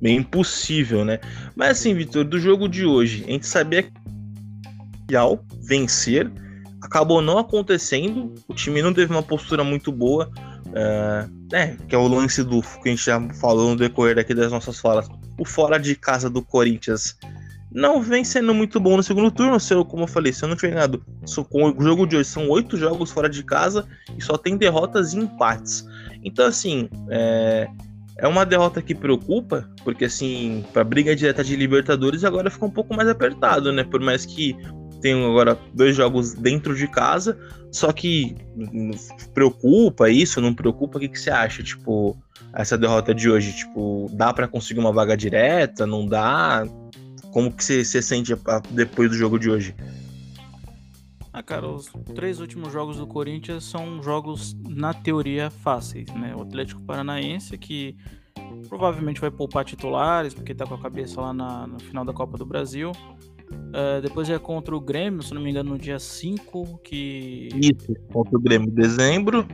meio impossível, né? Mas assim, Vitor, do jogo de hoje, a gente sabia que vencer acabou não acontecendo. O time não teve uma postura muito boa. É, é, que é o lance do que a gente já falou no decorrer daqui das nossas falas. O fora de casa do Corinthians não vem sendo muito bom no segundo turno. Se eu, como eu falei, se eu não tiver enganado, com o jogo de hoje são oito jogos fora de casa e só tem derrotas e empates. Então, assim, é, é uma derrota que preocupa, porque, assim, para briga direta de Libertadores agora fica um pouco mais apertado, né? Por mais que tenho agora dois jogos dentro de casa, só que preocupa isso, não preocupa? O que, que você acha? Tipo, essa derrota de hoje, tipo, dá para conseguir uma vaga direta? Não dá? Como que você, você sente depois do jogo de hoje? Ah, cara, os três últimos jogos do Corinthians são jogos, na teoria, fáceis, né? O Atlético Paranaense, que provavelmente vai poupar titulares, porque tá com a cabeça lá na, no final da Copa do Brasil. Uh, depois é contra o Grêmio, se não me engano, no dia 5, que. Isso, contra o Grêmio em dezembro.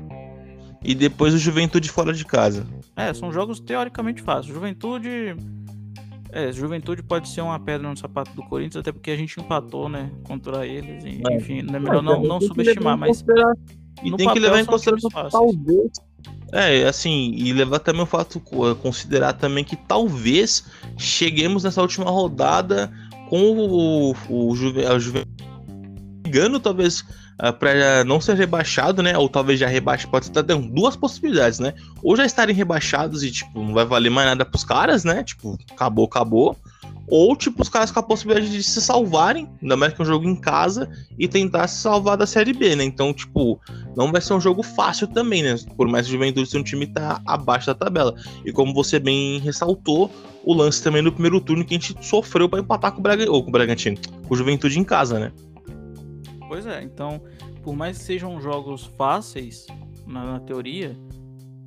E depois o Juventude fora de casa. É, são jogos teoricamente fáceis. Juventude. É, Juventude pode ser uma pedra no sapato do Corinthians, até porque a gente empatou, né? Contra eles. E, é. Enfim, é melhor não, não subestimar, mas. E tem que levar em consideração talvez. É, assim, e levar também o fato, considerar também que talvez cheguemos nessa última rodada com o, o, o Juve, a talvez ah, para não ser rebaixado, né? Ou talvez já rebaixado, pode estar dando duas possibilidades, né? Ou já estarem rebaixados e tipo não vai valer mais nada pros caras, né? Tipo, acabou, acabou. Ou tipo os caras com a possibilidade de se salvarem, ainda mais que é um jogo em casa e tentar se salvar da Série B, né? Então, tipo, não vai ser um jogo fácil também, né? Por mais que o Juventude seja um time tá abaixo da tabela. E como você bem ressaltou, o lance também no primeiro turno que a gente sofreu para empatar com o, Braga, ou com o Bragantino, com o Juventude em casa, né? Pois é, então, por mais que sejam jogos fáceis, na, na teoria,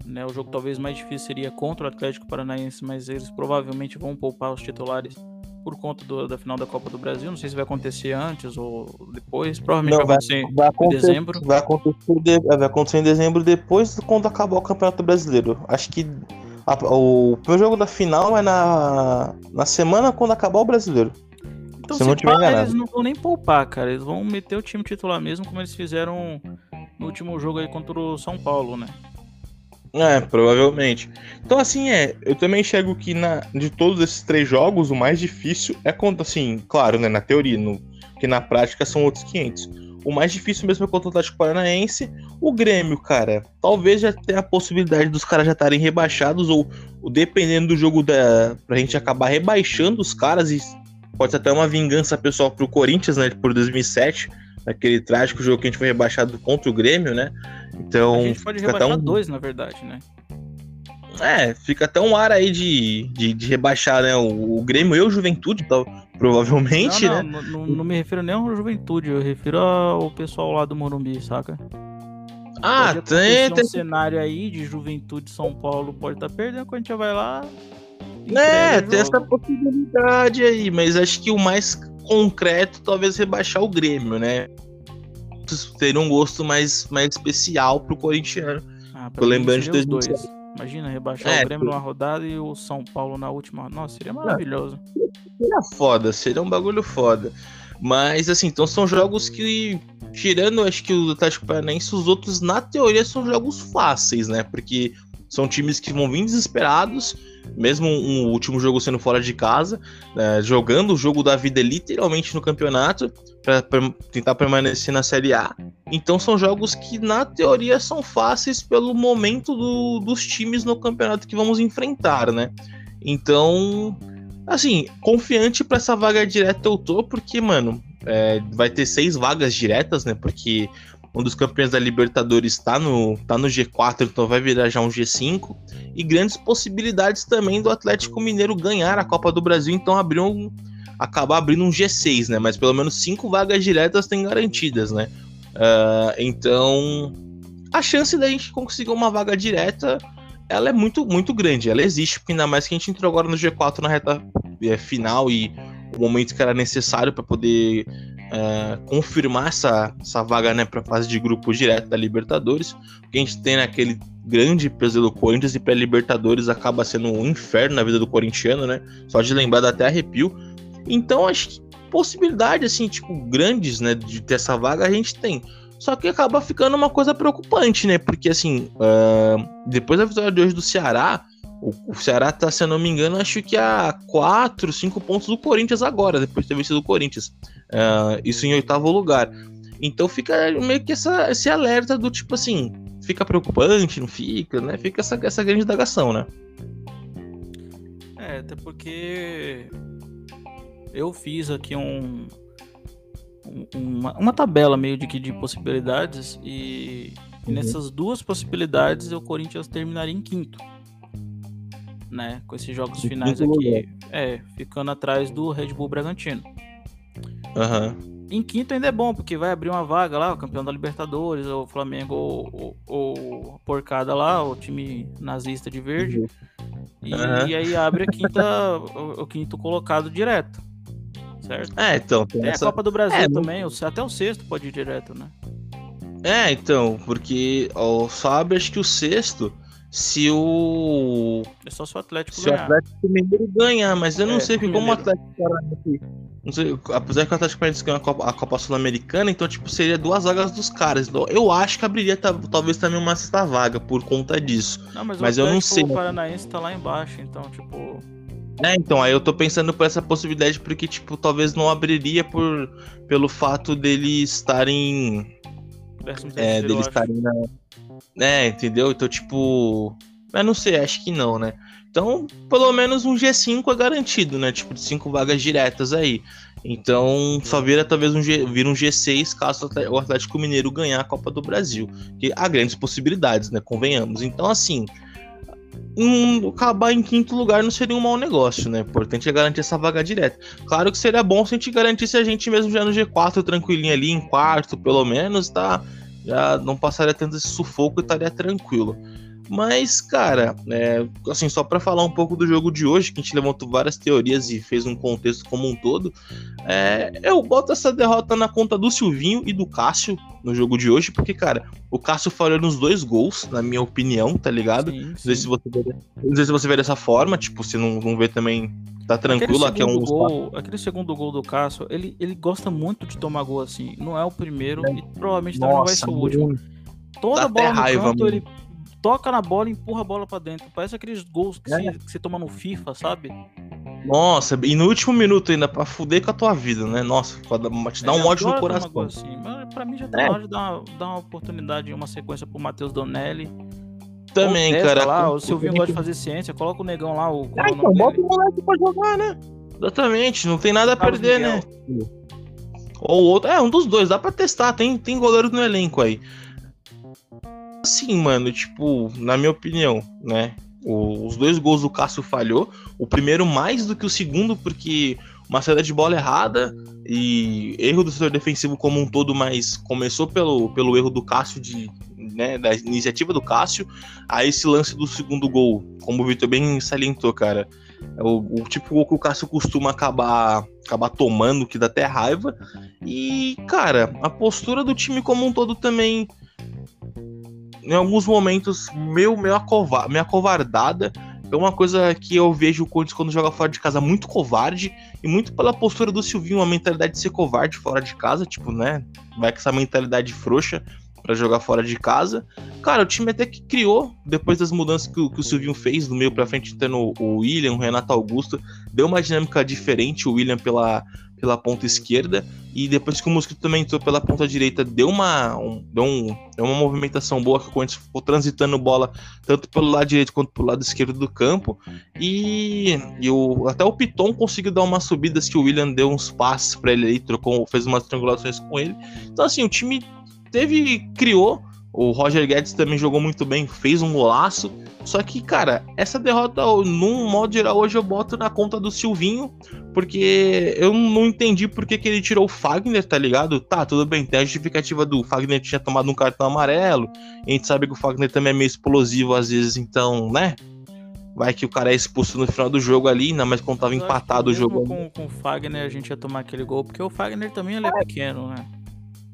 né, o jogo talvez mais difícil seria contra o Atlético Paranaense, mas eles provavelmente vão poupar os titulares por conta do, da final da Copa do Brasil. Não sei se vai acontecer antes ou depois. Provavelmente Não, vai, acontecer vai acontecer em dezembro. Vai acontecer, vai acontecer em dezembro depois quando acabar o Campeonato Brasileiro. Acho que a, o meu jogo da final é na, na semana quando acabar o brasileiro. Então, Se eu não se tiver pá, enganado. eles não vão nem poupar, cara. Eles vão meter o time titular mesmo, como eles fizeram no último jogo aí contra o São Paulo, né? É, provavelmente. Então, assim, é. Eu também enxergo que na, de todos esses três jogos, o mais difícil é contra, assim, claro, né, na teoria, no, que na prática são outros 500. O mais difícil mesmo é contra o Atlético Paranaense. O Grêmio, cara, talvez já tenha a possibilidade dos caras já estarem rebaixados, ou, ou dependendo do jogo, da, pra gente acabar rebaixando os caras, e pode ser até uma vingança pessoal pro Corinthians, né, por 2007, naquele trágico jogo que a gente foi rebaixado contra o Grêmio, né? Então, a gente pode rebaixar um- dois, na verdade, né? é, fica até um ar aí de, de, de rebaixar, né? O, o Grêmio e o Juventude, tal, provavelmente, não, né? não, não, não me refiro nem ao Juventude, eu refiro ao pessoal lá do Morumbi, saca? Ah, tem, tem. um cenário aí de Juventude São Paulo pode estar perdendo quando a gente vai lá. É, tem essa possibilidade aí, mas acho que o mais concreto talvez rebaixar o Grêmio, né? Teria um gosto mais, mais especial pro corintiano. Ah, tô lembrando de seria os 2007. dois. Imagina rebaixar É, o Grêmio numa rodada e o São Paulo na última. Nossa, seria maravilhoso. Seria foda, seria um bagulho foda. Mas assim, então são jogos que, tirando acho que o Atlético Paranaense, os outros, na teoria, são jogos fáceis, né? Porque são times que vão vir desesperados, mesmo um, último jogo sendo fora de casa, né, jogando o jogo da vida literalmente no campeonato, para tentar permanecer na Série A. Então são jogos que, na teoria, são fáceis pelo momento do- dos times no campeonato que vamos enfrentar, né? Então, assim, confiante pra essa vaga direta eu tô, porque, mano, é, vai ter seis vagas diretas, né? Porque um dos campeões da Libertadores tá no, tá no G4, então vai virar já um G5. E grandes possibilidades também do Atlético Mineiro ganhar a Copa do Brasil, então abrir um, acabar abrindo um G6, né? Mas pelo menos cinco vagas diretas tem garantidas, né? Ah, então, a chance da gente conseguir uma vaga direta ela é muito, muito grande. Ela existe, ainda mais que a gente entrou agora no G4 na reta é, final e o momento que era necessário para poder é, confirmar essa, essa vaga né, para fase de grupo direto da Libertadores. Porque a gente tem naquele grande peso do Corinthians e para Libertadores acaba sendo um inferno na vida do corintiano, né? Só de lembrar dá até arrepio. Então acho que possibilidade assim, tipo, grandes, né, de ter essa vaga a gente tem. Só que acaba ficando uma coisa preocupante, né? Porque assim, ah, depois da vitória de hoje do Ceará, o, o Ceará tá, se eu não me engano, acho que a 4, 5 pontos do Corinthians agora, depois de ter vencido o Corinthians. Ah, isso em oitavo lugar. Então fica meio que essa, esse alerta do tipo assim, fica preocupante, não fica, né? Fica essa, essa grande indagação, né? É, até porque eu fiz aqui um, um- uma, uma tabela meio de que de possibilidades e, e Uhum. nessas duas possibilidades o Corinthians terminaria em quinto. Né, com esses jogos finais aqui, é, ficando atrás do Red Bull Bragantino. Aham. Em quinto ainda é bom, porque vai abrir uma vaga lá, o campeão da Libertadores, o Flamengo ou, ou, ou a porcada lá, o time nazista de verde. E, Aham. e aí abre a quinta, o, o quinto colocado direto. Certo? É, então, tem Tem a essa... Copa do Brasil É, não- também, o- até o sexto pode ir direto, né? É, então, porque ó, só abre acho que o sexto se o É só se o Atlético Se o ganhar. Atlético Mineiro ganhar, mas eu não É, sei, como o. Atlético Paranaense. Não sei, apesar que o Atlético Paranaense ganhou a Copa, Copa Sul-Americana, então, tipo, seria duas vagas dos caras. Então, eu acho que abriria ta- talvez também uma sexta vaga por conta disso. Não, mas, mas o eu não sei. né? Paranaense tá lá embaixo, então, tipo. É, então, aí eu tô pensando por essa possibilidade, porque, tipo, talvez não abriria por, pelo fato deles estarem. É, deles estarem na. É, entendeu? Então, tipo. Mas não sei, acho que não, né? Então, pelo menos um G5 é garantido, né? Tipo, de cinco vagas diretas aí. Então, só vira talvez um, G, vira um G6 caso o Atlético Mineiro ganhar a Copa do Brasil. Que há grandes possibilidades, né? Convenhamos. Então, assim. Um, acabar em quinto lugar não seria um mau negócio, né? O importante é garantir essa vaga direta. Claro que seria bom se a gente garantisse a gente mesmo já no G4, tranquilinho ali, em quarto, pelo menos, tá? Já não passaria tanto esse sufoco e estaria tranquilo. Mas, cara, é, assim, só para falar um pouco do jogo de hoje, que a gente levantou várias teorias e fez um contexto como um todo, é, eu boto essa derrota na conta do Silvinho e do Cássio no jogo de hoje, porque, cara, o Cássio falhou nos dois gols, na minha opinião, tá ligado? Sim, sim. Não, sei se você vê, não sei se você vê dessa forma, tipo, se não, não vê também tá tranquilo, aqui é um gol, aquele segundo gol do Cássio, ele, ele gosta muito de tomar gol assim. Não é o primeiro é. e provavelmente Nossa, também não vai ser o último. Toda bola no raiva, canto, mano. ele toca na bola e empurra a bola para dentro. Parece aqueles gols que, é. você, que, você, toma no FIFA, sabe? Nossa, e no último minuto ainda pra fuder com a tua vida, né? Nossa, pra te dar um ódio no coração. Assim. Mas pra mim já tá é. hora de dar, dar uma oportunidade, uma sequência pro Matheus Donelli. Também, cara. Lá, o Silvinho gosta de fazer ciência, coloca o negão lá. O, ah, então, bota o moleque pra jogar, né? Exatamente, não tem nada a perder, né? Ou outro, é um dos dois, dá pra testar, tem, tem goleiro no elenco aí. Assim, mano, tipo, na minha opinião, né? Os dois gols do Cássio falhou. O primeiro mais do que o segundo, porque uma saída de bola errada e erro do setor defensivo como um todo, mas começou pelo, pelo erro do Cássio, de, né, da iniciativa do Cássio, a esse lance do segundo gol, como o Vitor bem salientou, cara. É o, o tipo gol que o Cássio costuma acabar, acabar tomando, que dá até raiva. E, cara, a postura do time como um todo também em alguns momentos meio, meio, acovar, meio acovardada. É uma coisa que eu vejo o Corinthians quando joga fora de casa muito covarde e muito pela postura do Silvinho, uma mentalidade de ser covarde fora de casa, tipo, né? Vai com essa mentalidade frouxa para jogar fora de casa. Cara, o time até que criou, depois das mudanças que, o, que o Silvinho fez, do meio para frente, tendo o William, o Renato Augusto, deu uma dinâmica diferente, o William pela, pela ponta esquerda e depois que o Mosquito também entrou pela ponta direita, deu uma, um, deu, um, deu uma movimentação boa que o Corinthians ficou transitando bola tanto pelo lado direito quanto pelo lado esquerdo do campo. E, e o, até o Piton conseguiu dar umas subidas que o William deu uns passes para ele aí, trocou, fez umas triangulações com ele. Então, assim, o time teve, criou o Roger Guedes também jogou muito bem, fez um golaço. Só que, cara, essa derrota, num modo geral, hoje eu boto na conta do Silvinho, porque eu não entendi por que, que ele tirou o Fagner, tá ligado? Tá, tudo bem, tem a justificativa do Fagner tinha tomado um cartão amarelo. A gente sabe que o Fagner também é meio explosivo às vezes, então, né? Vai que o cara é expulso no final do jogo ali, ainda mais quando tava empatado o jogo. Com, com o Fagner a gente ia tomar aquele gol, porque o Fagner também ele é pequeno, né?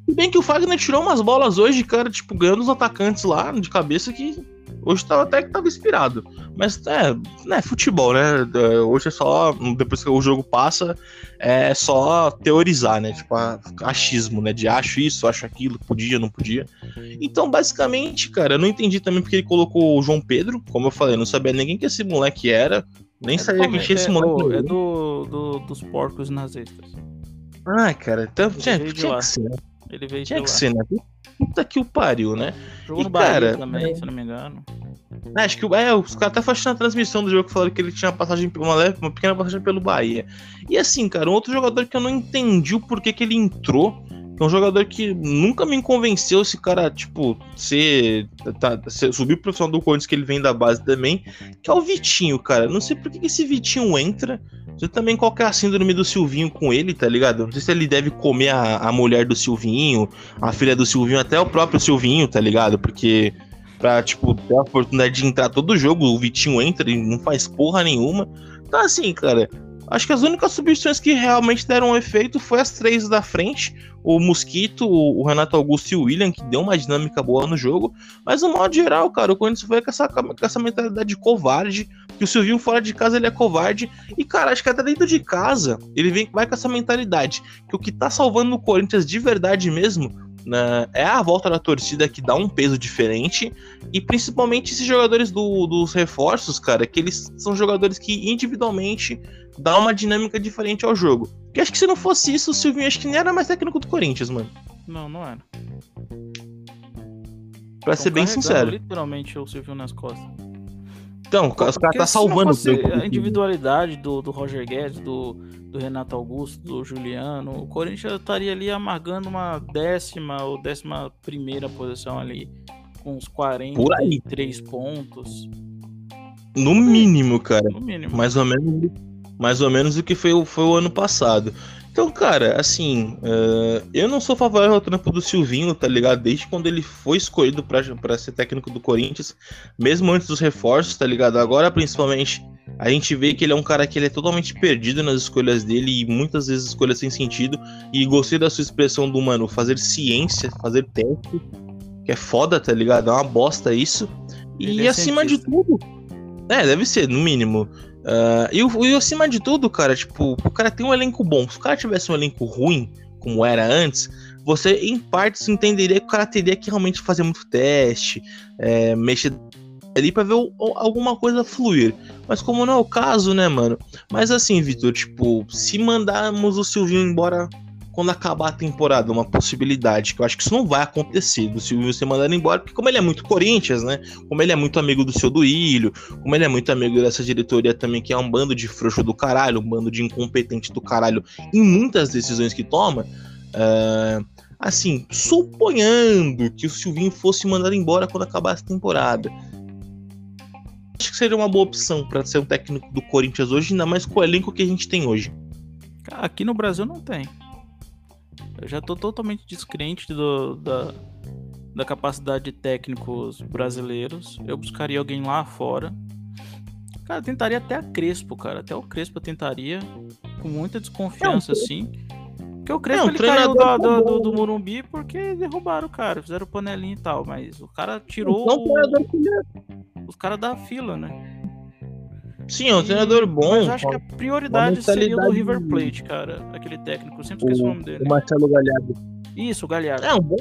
Se bem que o Fagner tirou umas bolas hoje, cara, tipo, ganhando os atacantes lá de cabeça que hoje tava até que tava inspirado. Mas é, né, futebol, né? É, hoje é só, depois que o jogo passa, é só teorizar, né? Tipo, achismo, né? De acho isso, acho aquilo, podia, não podia. Então, basicamente, cara, eu não entendi também porque ele colocou o João Pedro, como eu falei, não sabia ninguém que esse moleque era. Nem é sabia que tinha esse moleque. É, do, do, dos porcos nazistas. Ah, cara, então tinha, tinha que ser. Ele veio Tinha que ser, né? Puta que o pariu, né? Jogou e, no cara, também, é... se não me engano. É, acho que é, os caras até falaram na transmissão do jogo que falaram que ele tinha uma passagem, uma, leve, uma pequena passagem pelo Bahia. E assim, cara, um outro jogador que eu não entendi o porquê que ele entrou. É um jogador que nunca me convenceu esse cara, tipo, ser, tá, ser subir pro profissional do Corinthians, que ele vem da base também, que é o Vitinho, cara. Não sei por que esse Vitinho entra. Você também qual que é a síndrome do Silvinho com ele, tá ligado? Não sei se ele deve comer a, a mulher do Silvinho, a filha do Silvinho, até o próprio Silvinho, tá ligado? Porque pra, tipo, ter a oportunidade de entrar todo jogo, o Vitinho entra e não faz porra nenhuma. Então, assim, cara, acho que as únicas substituições que realmente deram efeito foi as três da frente o Mosquito, o Renato Augusto e o William, que deu uma dinâmica boa no jogo. Mas no modo geral, cara, o Corinthians foi com essa, com essa mentalidade de covarde, que o Silvinho fora de casa ele é covarde. E, cara, acho que até dentro de casa ele vem, vai com essa mentalidade. Que o que tá salvando o Corinthians de verdade mesmo é a volta da torcida que dá um peso diferente. E principalmente esses jogadores do, dos reforços, cara, que eles são jogadores que individualmente dá uma dinâmica diferente ao jogo. Porque acho que se não fosse isso, o Silvinho acho que nem era mais técnico do Corinthians, mano. Não, não era. Pra Estão ser bem sincero. literalmente o Silvinho nas costas. Então, os caras tá salvando o A individualidade do, do Roger Guedes, do, do Renato Augusto, do Juliano, o Corinthians estaria ali amargando uma décima ou décima primeira posição ali, com uns 43 pontos. No mínimo, cara. No mínimo. Mais ou menos mais ou menos o que foi, foi o ano passado. Então, cara, assim, uh, eu não sou favorável ao trampo do Silvinho, tá ligado? Desde quando ele foi escolhido para ser técnico do Corinthians, mesmo antes dos reforços, tá ligado? Agora, principalmente, a gente vê que ele é um cara que ele é totalmente perdido nas escolhas dele e muitas vezes escolhas sem sentido. E gostei da sua expressão do mano, fazer ciência, fazer teste, que é foda, tá ligado? É uma bosta isso. E é acima de tudo. É, deve ser, no mínimo. Uh, e, e acima de tudo, cara, tipo, o cara tem um elenco bom. Se o cara tivesse um elenco ruim, como era antes, você em partes entenderia que o cara teria que realmente fazer muito teste, é, mexer ali para ver o, alguma coisa fluir. Mas como não é o caso, né, mano? Mas assim, Vitor, tipo, se mandarmos o Silvinho embora quando acabar a temporada, uma possibilidade, que eu acho que isso não vai acontecer, do Silvio ser mandado embora, porque como ele é muito Corinthians, né? Como ele é muito amigo do seu Duílio, como ele é muito amigo dessa diretoria também, que é um bando de frouxo do caralho, um bando de incompetente do caralho em muitas decisões que toma. Uh, assim, suponhando que o Silvinho fosse mandado embora quando acabasse a temporada. Acho que seria uma boa opção para ser um técnico do Corinthians hoje, ainda mais com o elenco que a gente tem hoje. Aqui no Brasil não tem. Eu já tô totalmente descrente do, da, da capacidade de técnicos brasileiros. Eu buscaria alguém lá fora. Cara, tentaria até a Crespo, cara. Até o Crespo eu tentaria. Com muita desconfiança, não, assim. Porque o Crespo não, ele caiu do, do, do, do, Morumbi porque derrubaram o cara, fizeram panelinha e tal. Mas o cara tirou. Não, os caras da fila, né? Sim, é um treinador bom. Mas eu acho que a prioridade seria do River Plate, cara. Aquele técnico, eu sempre esqueço o, o nome dele. O Marcelo Galhardo. Isso, o Galhardo. É um bom.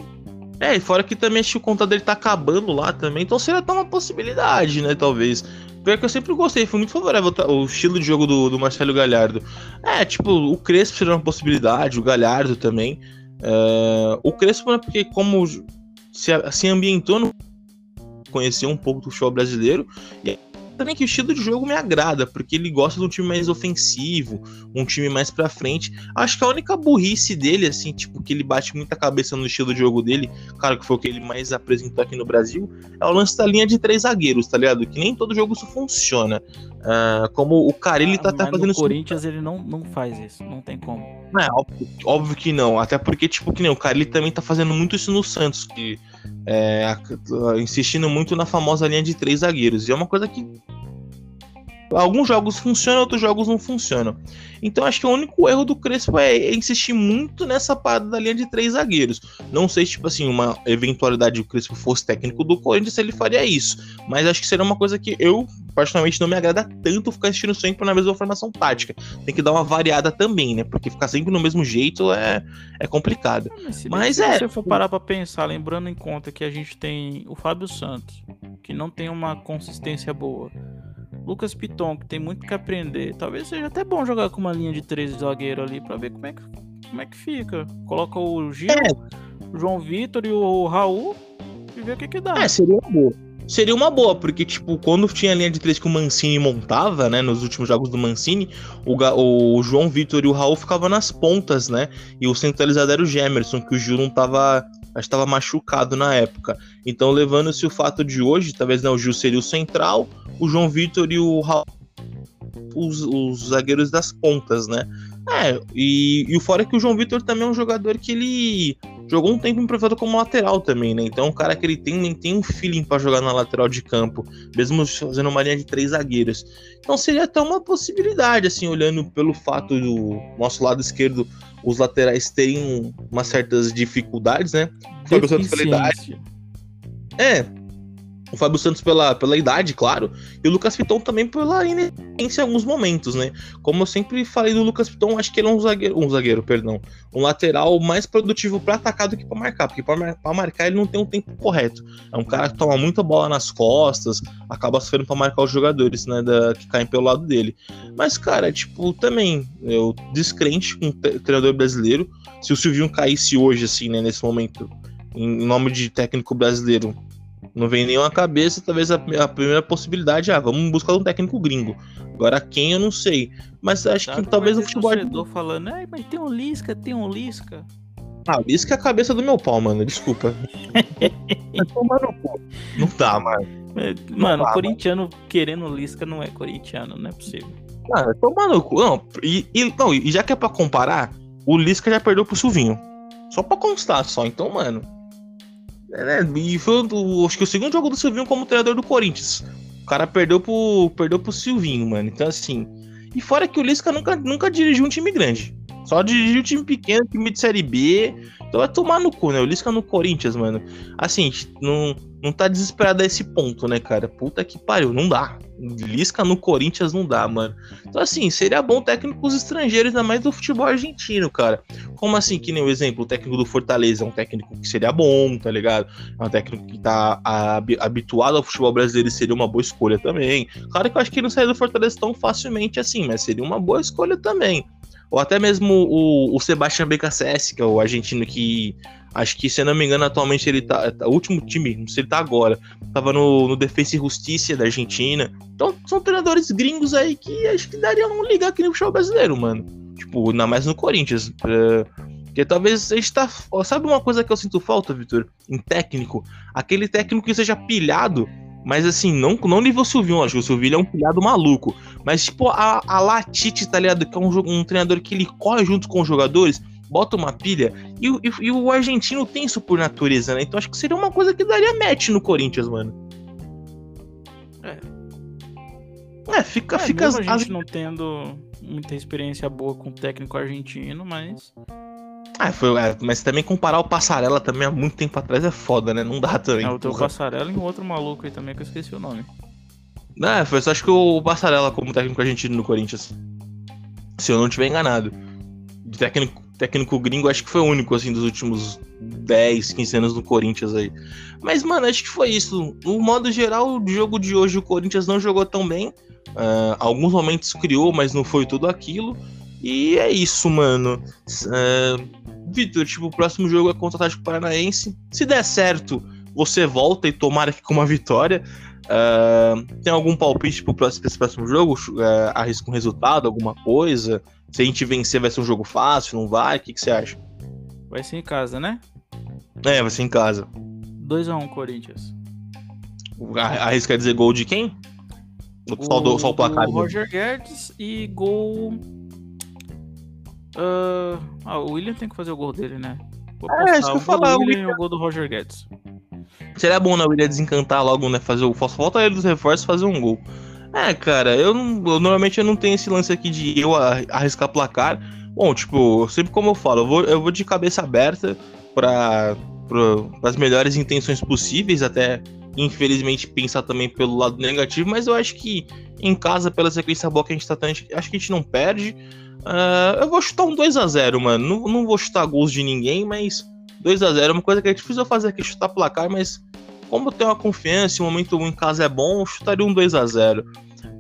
É, e fora que também acho que o conta dele tá acabando lá também, então seria até uma possibilidade, né, talvez. Pior que eu sempre gostei, foi muito favorável o estilo de jogo do, do Marcelo Galhardo. É, tipo, o Crespo seria uma possibilidade, o Galhardo também. Uh, o Crespo, né, porque como se, se ambientou no conhecer um pouco do show brasileiro, e também que o estilo de jogo me agrada, porque ele gosta de um time mais ofensivo, um time mais pra frente. Acho que a única burrice dele, assim, tipo, que ele bate muita cabeça no estilo de jogo dele, claro que foi o que ele mais apresentou aqui no Brasil, é o lance da linha de três zagueiros, tá ligado? Que nem todo jogo isso funciona. Uh, como o cara, ele tá, tá fazendo isso. Corinthians ele não, não faz isso, não tem como. É, óbvio, óbvio que não, até porque, tipo, que nem o cara, ele também tá fazendo muito isso no Santos, que é, insistindo muito na famosa linha de três zagueiros. E é uma coisa que alguns jogos funcionam, outros jogos não funcionam. Então acho que o único erro do Crespo é insistir muito nessa parada da linha de três zagueiros. Não sei se, tipo assim, uma eventualidade o Crespo fosse técnico do Corinthians, ele faria isso. Mas acho que seria uma coisa que eu, particularmente, não me agrada tanto ficar assistindo sempre na mesma formação tática. Tem que dar uma variada também, né? Porque ficar sempre no mesmo jeito é, é complicado. Mas, Mas é. Se você for parar pra pensar, lembrando em conta que a gente tem o Fábio Santos, que não tem uma consistência boa. Lucas Piton, que tem muito que aprender. Talvez seja até bom jogar com uma linha de três zagueiro ali para ver como é, que, como é que fica. Coloca o Gil, é. o João Vitor e o Raul e ver o que que dá. É, seria boa. Seria uma boa, porque, tipo, quando tinha a linha de três que o Mancini montava, né, nos últimos jogos do Mancini, o, o João Vitor e o Raul ficavam nas pontas, né, e o centralizado era o Gemerson, que o Gil não tava estava machucado na época. Então, levando-se o fato de hoje, talvez né, o Gil seria o central, o João Vitor e o Raul, os, os zagueiros das pontas, né? É, e, e o fora é que o João Vitor também é um jogador que ele jogou um tempo improvisado como lateral também, né? Então, é um cara que ele tem, tem um feeling para jogar na lateral de campo, mesmo fazendo uma linha de três zagueiros. Então, seria até uma possibilidade, assim, olhando pelo fato do nosso lado esquerdo os laterais terem umas certas dificuldades, né? Fábio Santos pela idade. É. O Fábio Santos pela, pela idade, claro. E o Lucas Piton também pela inexperiência em alguns momentos, né? Como eu sempre falei do Lucas Piton, acho que ele é um zagueiro, um zagueiro, perdão. Um lateral mais produtivo para atacar do que para marcar. Porque para marcar ele não tem um tempo correto. É um cara que toma muita bola nas costas, acaba sofrendo para marcar os jogadores, né? Da, que caem pelo lado dele. Mas, cara, tipo, também, eu descrente com o treinador brasileiro. Se o Silvinho caísse hoje, assim, né, nesse momento, em nome de técnico brasileiro, não vem nenhuma cabeça, talvez a, a, primeira possibilidade, ah, vamos buscar um técnico gringo. Agora quem eu não sei. Mas acho que talvez o futebol. torcedor falando, é, mas tem um Lisca, tem um Lisca. Ah, Lisca é a cabeça do meu pau, mano, desculpa. não dá, mano. Mano, dá, corintiano mano. querendo Lisca não é corintiano, não é possível. Ah, tomar no cu. Não, e, e, não, e já que é pra comparar, o Lisca já perdeu pro Silvinho. Só pra constar, só. Então, mano. Né? E foi, acho que o segundo jogo do Silvinho como treinador do Corinthians. O cara perdeu pro, perdeu pro Silvinho, mano. Então, assim. E fora que o Lisca nunca, nunca dirigiu um time grande. Só dirigiu time pequeno, time de Série B. Então vai tomar no cu, né? O Lisca no Corinthians, mano. Assim, não, não tá desesperado a esse ponto, né, cara? Puta que pariu, não dá. Lisca no Corinthians não dá, mano. Então, assim, seria bom técnicos estrangeiros, ainda mais do futebol argentino, cara. Como assim, que nem o exemplo, o técnico do Fortaleza é um técnico que seria bom, tá ligado? É um técnico que tá habituado ao futebol brasileiro e seria uma boa escolha também. Claro que eu acho que ele não sairia do Fortaleza tão facilmente assim, mas seria uma boa escolha também. Ou até mesmo o, o Sebastião BKSS, que é o argentino que acho que, se eu não me engano, atualmente ele tá. tá o último time, não sei se ele tá agora. Tava no, no e Justiça da Argentina. Então, são treinadores gringos aí que acho que daria um ligar aqui no show brasileiro, mano. Tipo, ainda mais no Corinthians. Pra... Porque talvez a gente tá. Sabe uma coisa que eu sinto falta, Vitor? Em técnico? Aquele técnico que seja pilhado mas assim, não, não nível Silvinho, acho que o Silvinho é um pilhado maluco. Mas tipo, a, a Latite, tá ligado? Que é um, um treinador que ele corre junto com os jogadores, bota uma pilha. E, e, e, o argentino tem isso por natureza, né? Então acho que seria uma coisa que daria match no Corinthians, mano. É. É, fica. É, fica mesmo a gente não tendo muita experiência boa com o técnico argentino, mas ah, foi, é, mas também comparar o Passarela também há muito tempo atrás é foda, né? Não dá também. É, o teu Passarela e um outro maluco aí também que eu esqueci o nome. É, foi só acho que o Passarela como técnico argentino no Corinthians. Se eu não tiver enganado. De técnico, técnico gringo, acho que foi o único, assim, dos últimos 10, 15 anos no Corinthians aí. Mas, mano, acho que foi isso. No modo geral, o jogo de hoje o Corinthians não jogou tão bem. Uh, alguns momentos criou, mas não foi tudo aquilo. E é isso, mano. Uh, Vitor, tipo, o próximo jogo é contra o Atlético Paranaense. Se der certo, você volta e tomara que com uma vitória. Uh, tem algum palpite pro próximo, pra esse próximo jogo? Uh, arrisca um resultado, alguma coisa? Se a gente vencer, vai ser um jogo fácil, não vai? O que, que você acha? Vai ser em casa, né? É, vai ser em casa. 2x1 um, Corinthians. Arrisca dizer gol de quem? O, só, do, só o placar. Roger Guedes e gol Uh, ah, o William tem que fazer o gol dele, né? Vou é, isso que eu falar. O William e o gol do Roger Guedes. Seria bom, né? O William desencantar logo, né? Fazer o. Falta ele dos reforços fazer um gol. É, cara, eu, não, eu normalmente eu não tenho esse lance aqui de eu arriscar placar. Bom, tipo, sempre como eu falo, eu vou, eu vou de cabeça aberta para as melhores intenções possíveis, até infelizmente pensar também pelo lado negativo, mas eu acho que em casa, pela sequência boa que a gente tá tendo, acho que a gente não perde. Uh, eu vou chutar um 2 a 0 mano. Não, não vou chutar gols de ninguém, mas 2 a 0 é uma coisa que é difícil fazer aqui, chutar placar, mas como eu tenho uma confiança o momento em casa é bom, eu chutaria um 2 a 0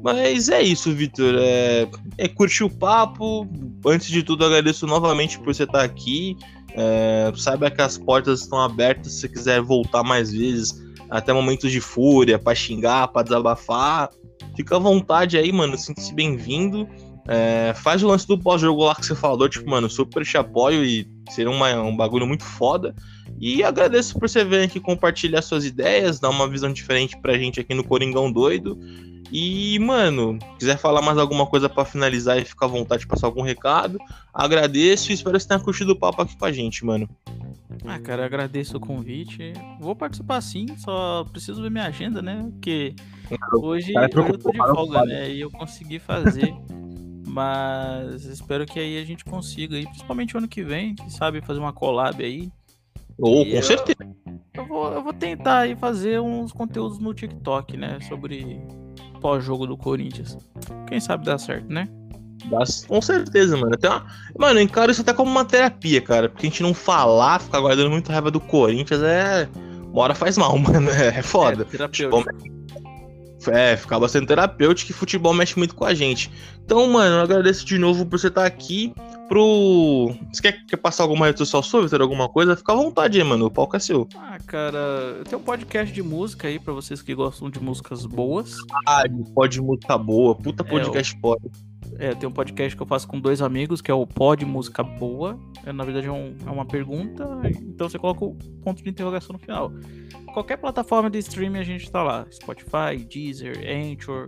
Mas é isso, Vitor. É, é curtir o papo. Antes de tudo, agradeço novamente por você estar aqui. É, saiba que as portas estão abertas se você quiser voltar mais vezes, até momentos de fúria, para xingar, para desabafar. Fica à vontade aí, mano. Sinta-se bem-vindo. É, faz o lance do pós-jogo lá que você falou, tipo, mano, super te apoio e seria uma, um bagulho muito foda. E agradeço por você vir aqui compartilhar suas ideias, dar uma visão diferente pra gente aqui no Coringão Doido. E, mano, quiser falar mais alguma coisa para finalizar e ficar à vontade de passar algum recado, agradeço e espero que você tenha curtido o papo aqui com a gente, mano. Ah, cara, agradeço o convite. Vou participar sim, só preciso ver minha agenda, né? Porque hoje, hoje eu tô de folga, né? E eu consegui fazer. Mas espero que aí a gente consiga, aí, principalmente ano que vem, quem sabe fazer uma collab aí. Ou oh, com eu, certeza. Eu vou, eu vou tentar aí fazer uns conteúdos no TikTok, né? Sobre pós-jogo do Corinthians. Quem sabe dá certo, né? Com certeza, mano. Até uma... Mano, eu encaro isso até como uma terapia, cara. Porque a gente não falar, ficar guardando muita raiva do Corinthians é. Uma hora faz mal, mano. É foda. É, terapêutico. É, ficar bastante terapêutico e futebol mexe muito com a gente. Então, mano, eu agradeço de novo por você estar aqui. Pro. Você quer, quer passar alguma rede social sua, Vitor? Alguma coisa? Fica à vontade aí, mano. O palco é seu. Ah, cara, eu tenho um podcast de música aí pra vocês que gostam de músicas boas. Ah, pode música boa. Puta é, podcast é, pode. É, tem um podcast que eu faço com dois amigos, que é o Pod Música Boa. É, na verdade é, um, é uma pergunta, então você coloca o ponto de interrogação no final qualquer plataforma de streaming a gente tá lá. Spotify, Deezer, Anchor,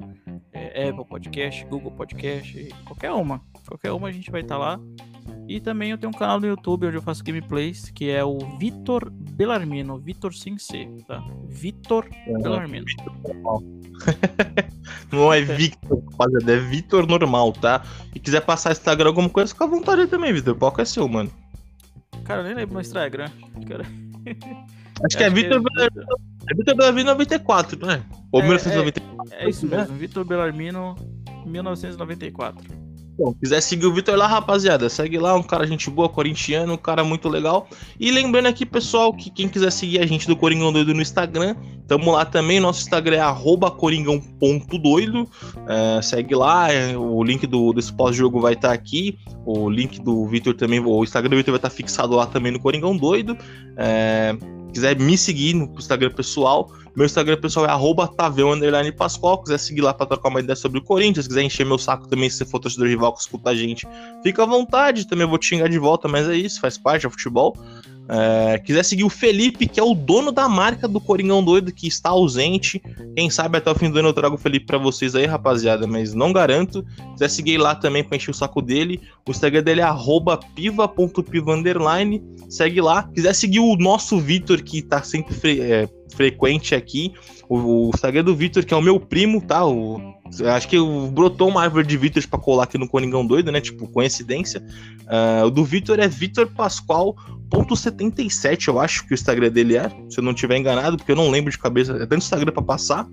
é, Apple Podcast, Google Podcast, qualquer uma. Qualquer uma a gente vai estar tá lá. E também eu tenho um canal no YouTube onde eu faço gameplays, que é o Vitor Belarmino, Vitor sem C, tá? Vitor Uhum. Belarmino. Não é Victor, rapaziada, é Vitor normal, tá? E quiser passar Instagram alguma coisa, fica à vontade aí também, Vitor. O palco é seu, mano. Cara, eu nem lembro meu Instagram. Cara, Acho que é Vitor Belarmino. É Vitor Belarmino 94, não é? Ou É, 1994. É isso mesmo, Vitor Belarmino, 1994. Bom, quiser seguir o Vitor lá, rapaziada, segue lá, um cara gente boa, corintiano, um cara muito legal. E lembrando aqui, pessoal, que quem quiser seguir a gente do Coringão Doido no Instagram, tamo lá também, nosso Instagram é coringão.doido. É, segue lá, é, o link do, desse pós-jogo vai estar aqui. O link do Vitor também, o Instagram do Vitor vai estar fixado lá também no Coringão Doido. É, quiser me seguir no Instagram pessoal, meu Instagram pessoal é arroba Taveu underline Pascoal. Quiser seguir lá pra trocar uma ideia sobre o Corinthians, quiser encher meu saco também, se for torcedor rival que escuta a gente, fica à vontade. Também vou te xingar de volta, mas é isso, faz parte, é futebol. É, quiser seguir o Felipe, que é o dono da marca do Coringão Doido, que está ausente. Quem sabe até o fim do ano eu trago o Felipe pra vocês aí, rapaziada, mas não garanto. Quiser seguir lá também pra encher o saco dele. O Instagram dele é piva.piva underline. Segue lá. Quiser seguir o nosso Vitor, que tá sempre fre- é, frequente aqui. O, o Instagram do Vitor, que é o meu primo, tá? O, acho que brotou uma árvore de Vitor pra colar aqui no Coringão Doido, né? Tipo, coincidência. Ah, o do Vitor é Vitor Pascoal.77, eu acho que o Instagram dele é. Se eu não tiver enganado, porque eu não lembro de cabeça. É tanto Instagram pra passar.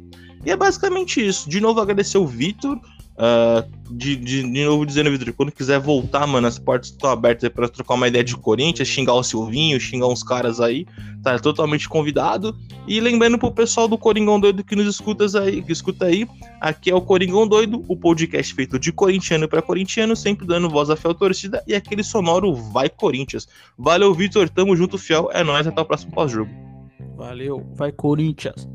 E é basicamente isso. De novo, agradecer o Vitor. Ah, de, de, de novo dizendo, Vitor, quando quiser voltar, mano, as portas estão abertas pra trocar uma ideia de Corinthians, xingar o Silvinho, xingar uns caras aí, tá totalmente convidado. E lembrando pro pessoal do Coringão Doido que nos escuta aí, que escuta aí, aqui é o Coringão Doido, o podcast feito de corintiano para corintiano, sempre dando voz à fiel torcida e aquele sonoro Vai Corinthians. Valeu, Vitor, tamo junto, fiel, é nóis, até o próximo pós-jogo. Valeu, vai Corinthians.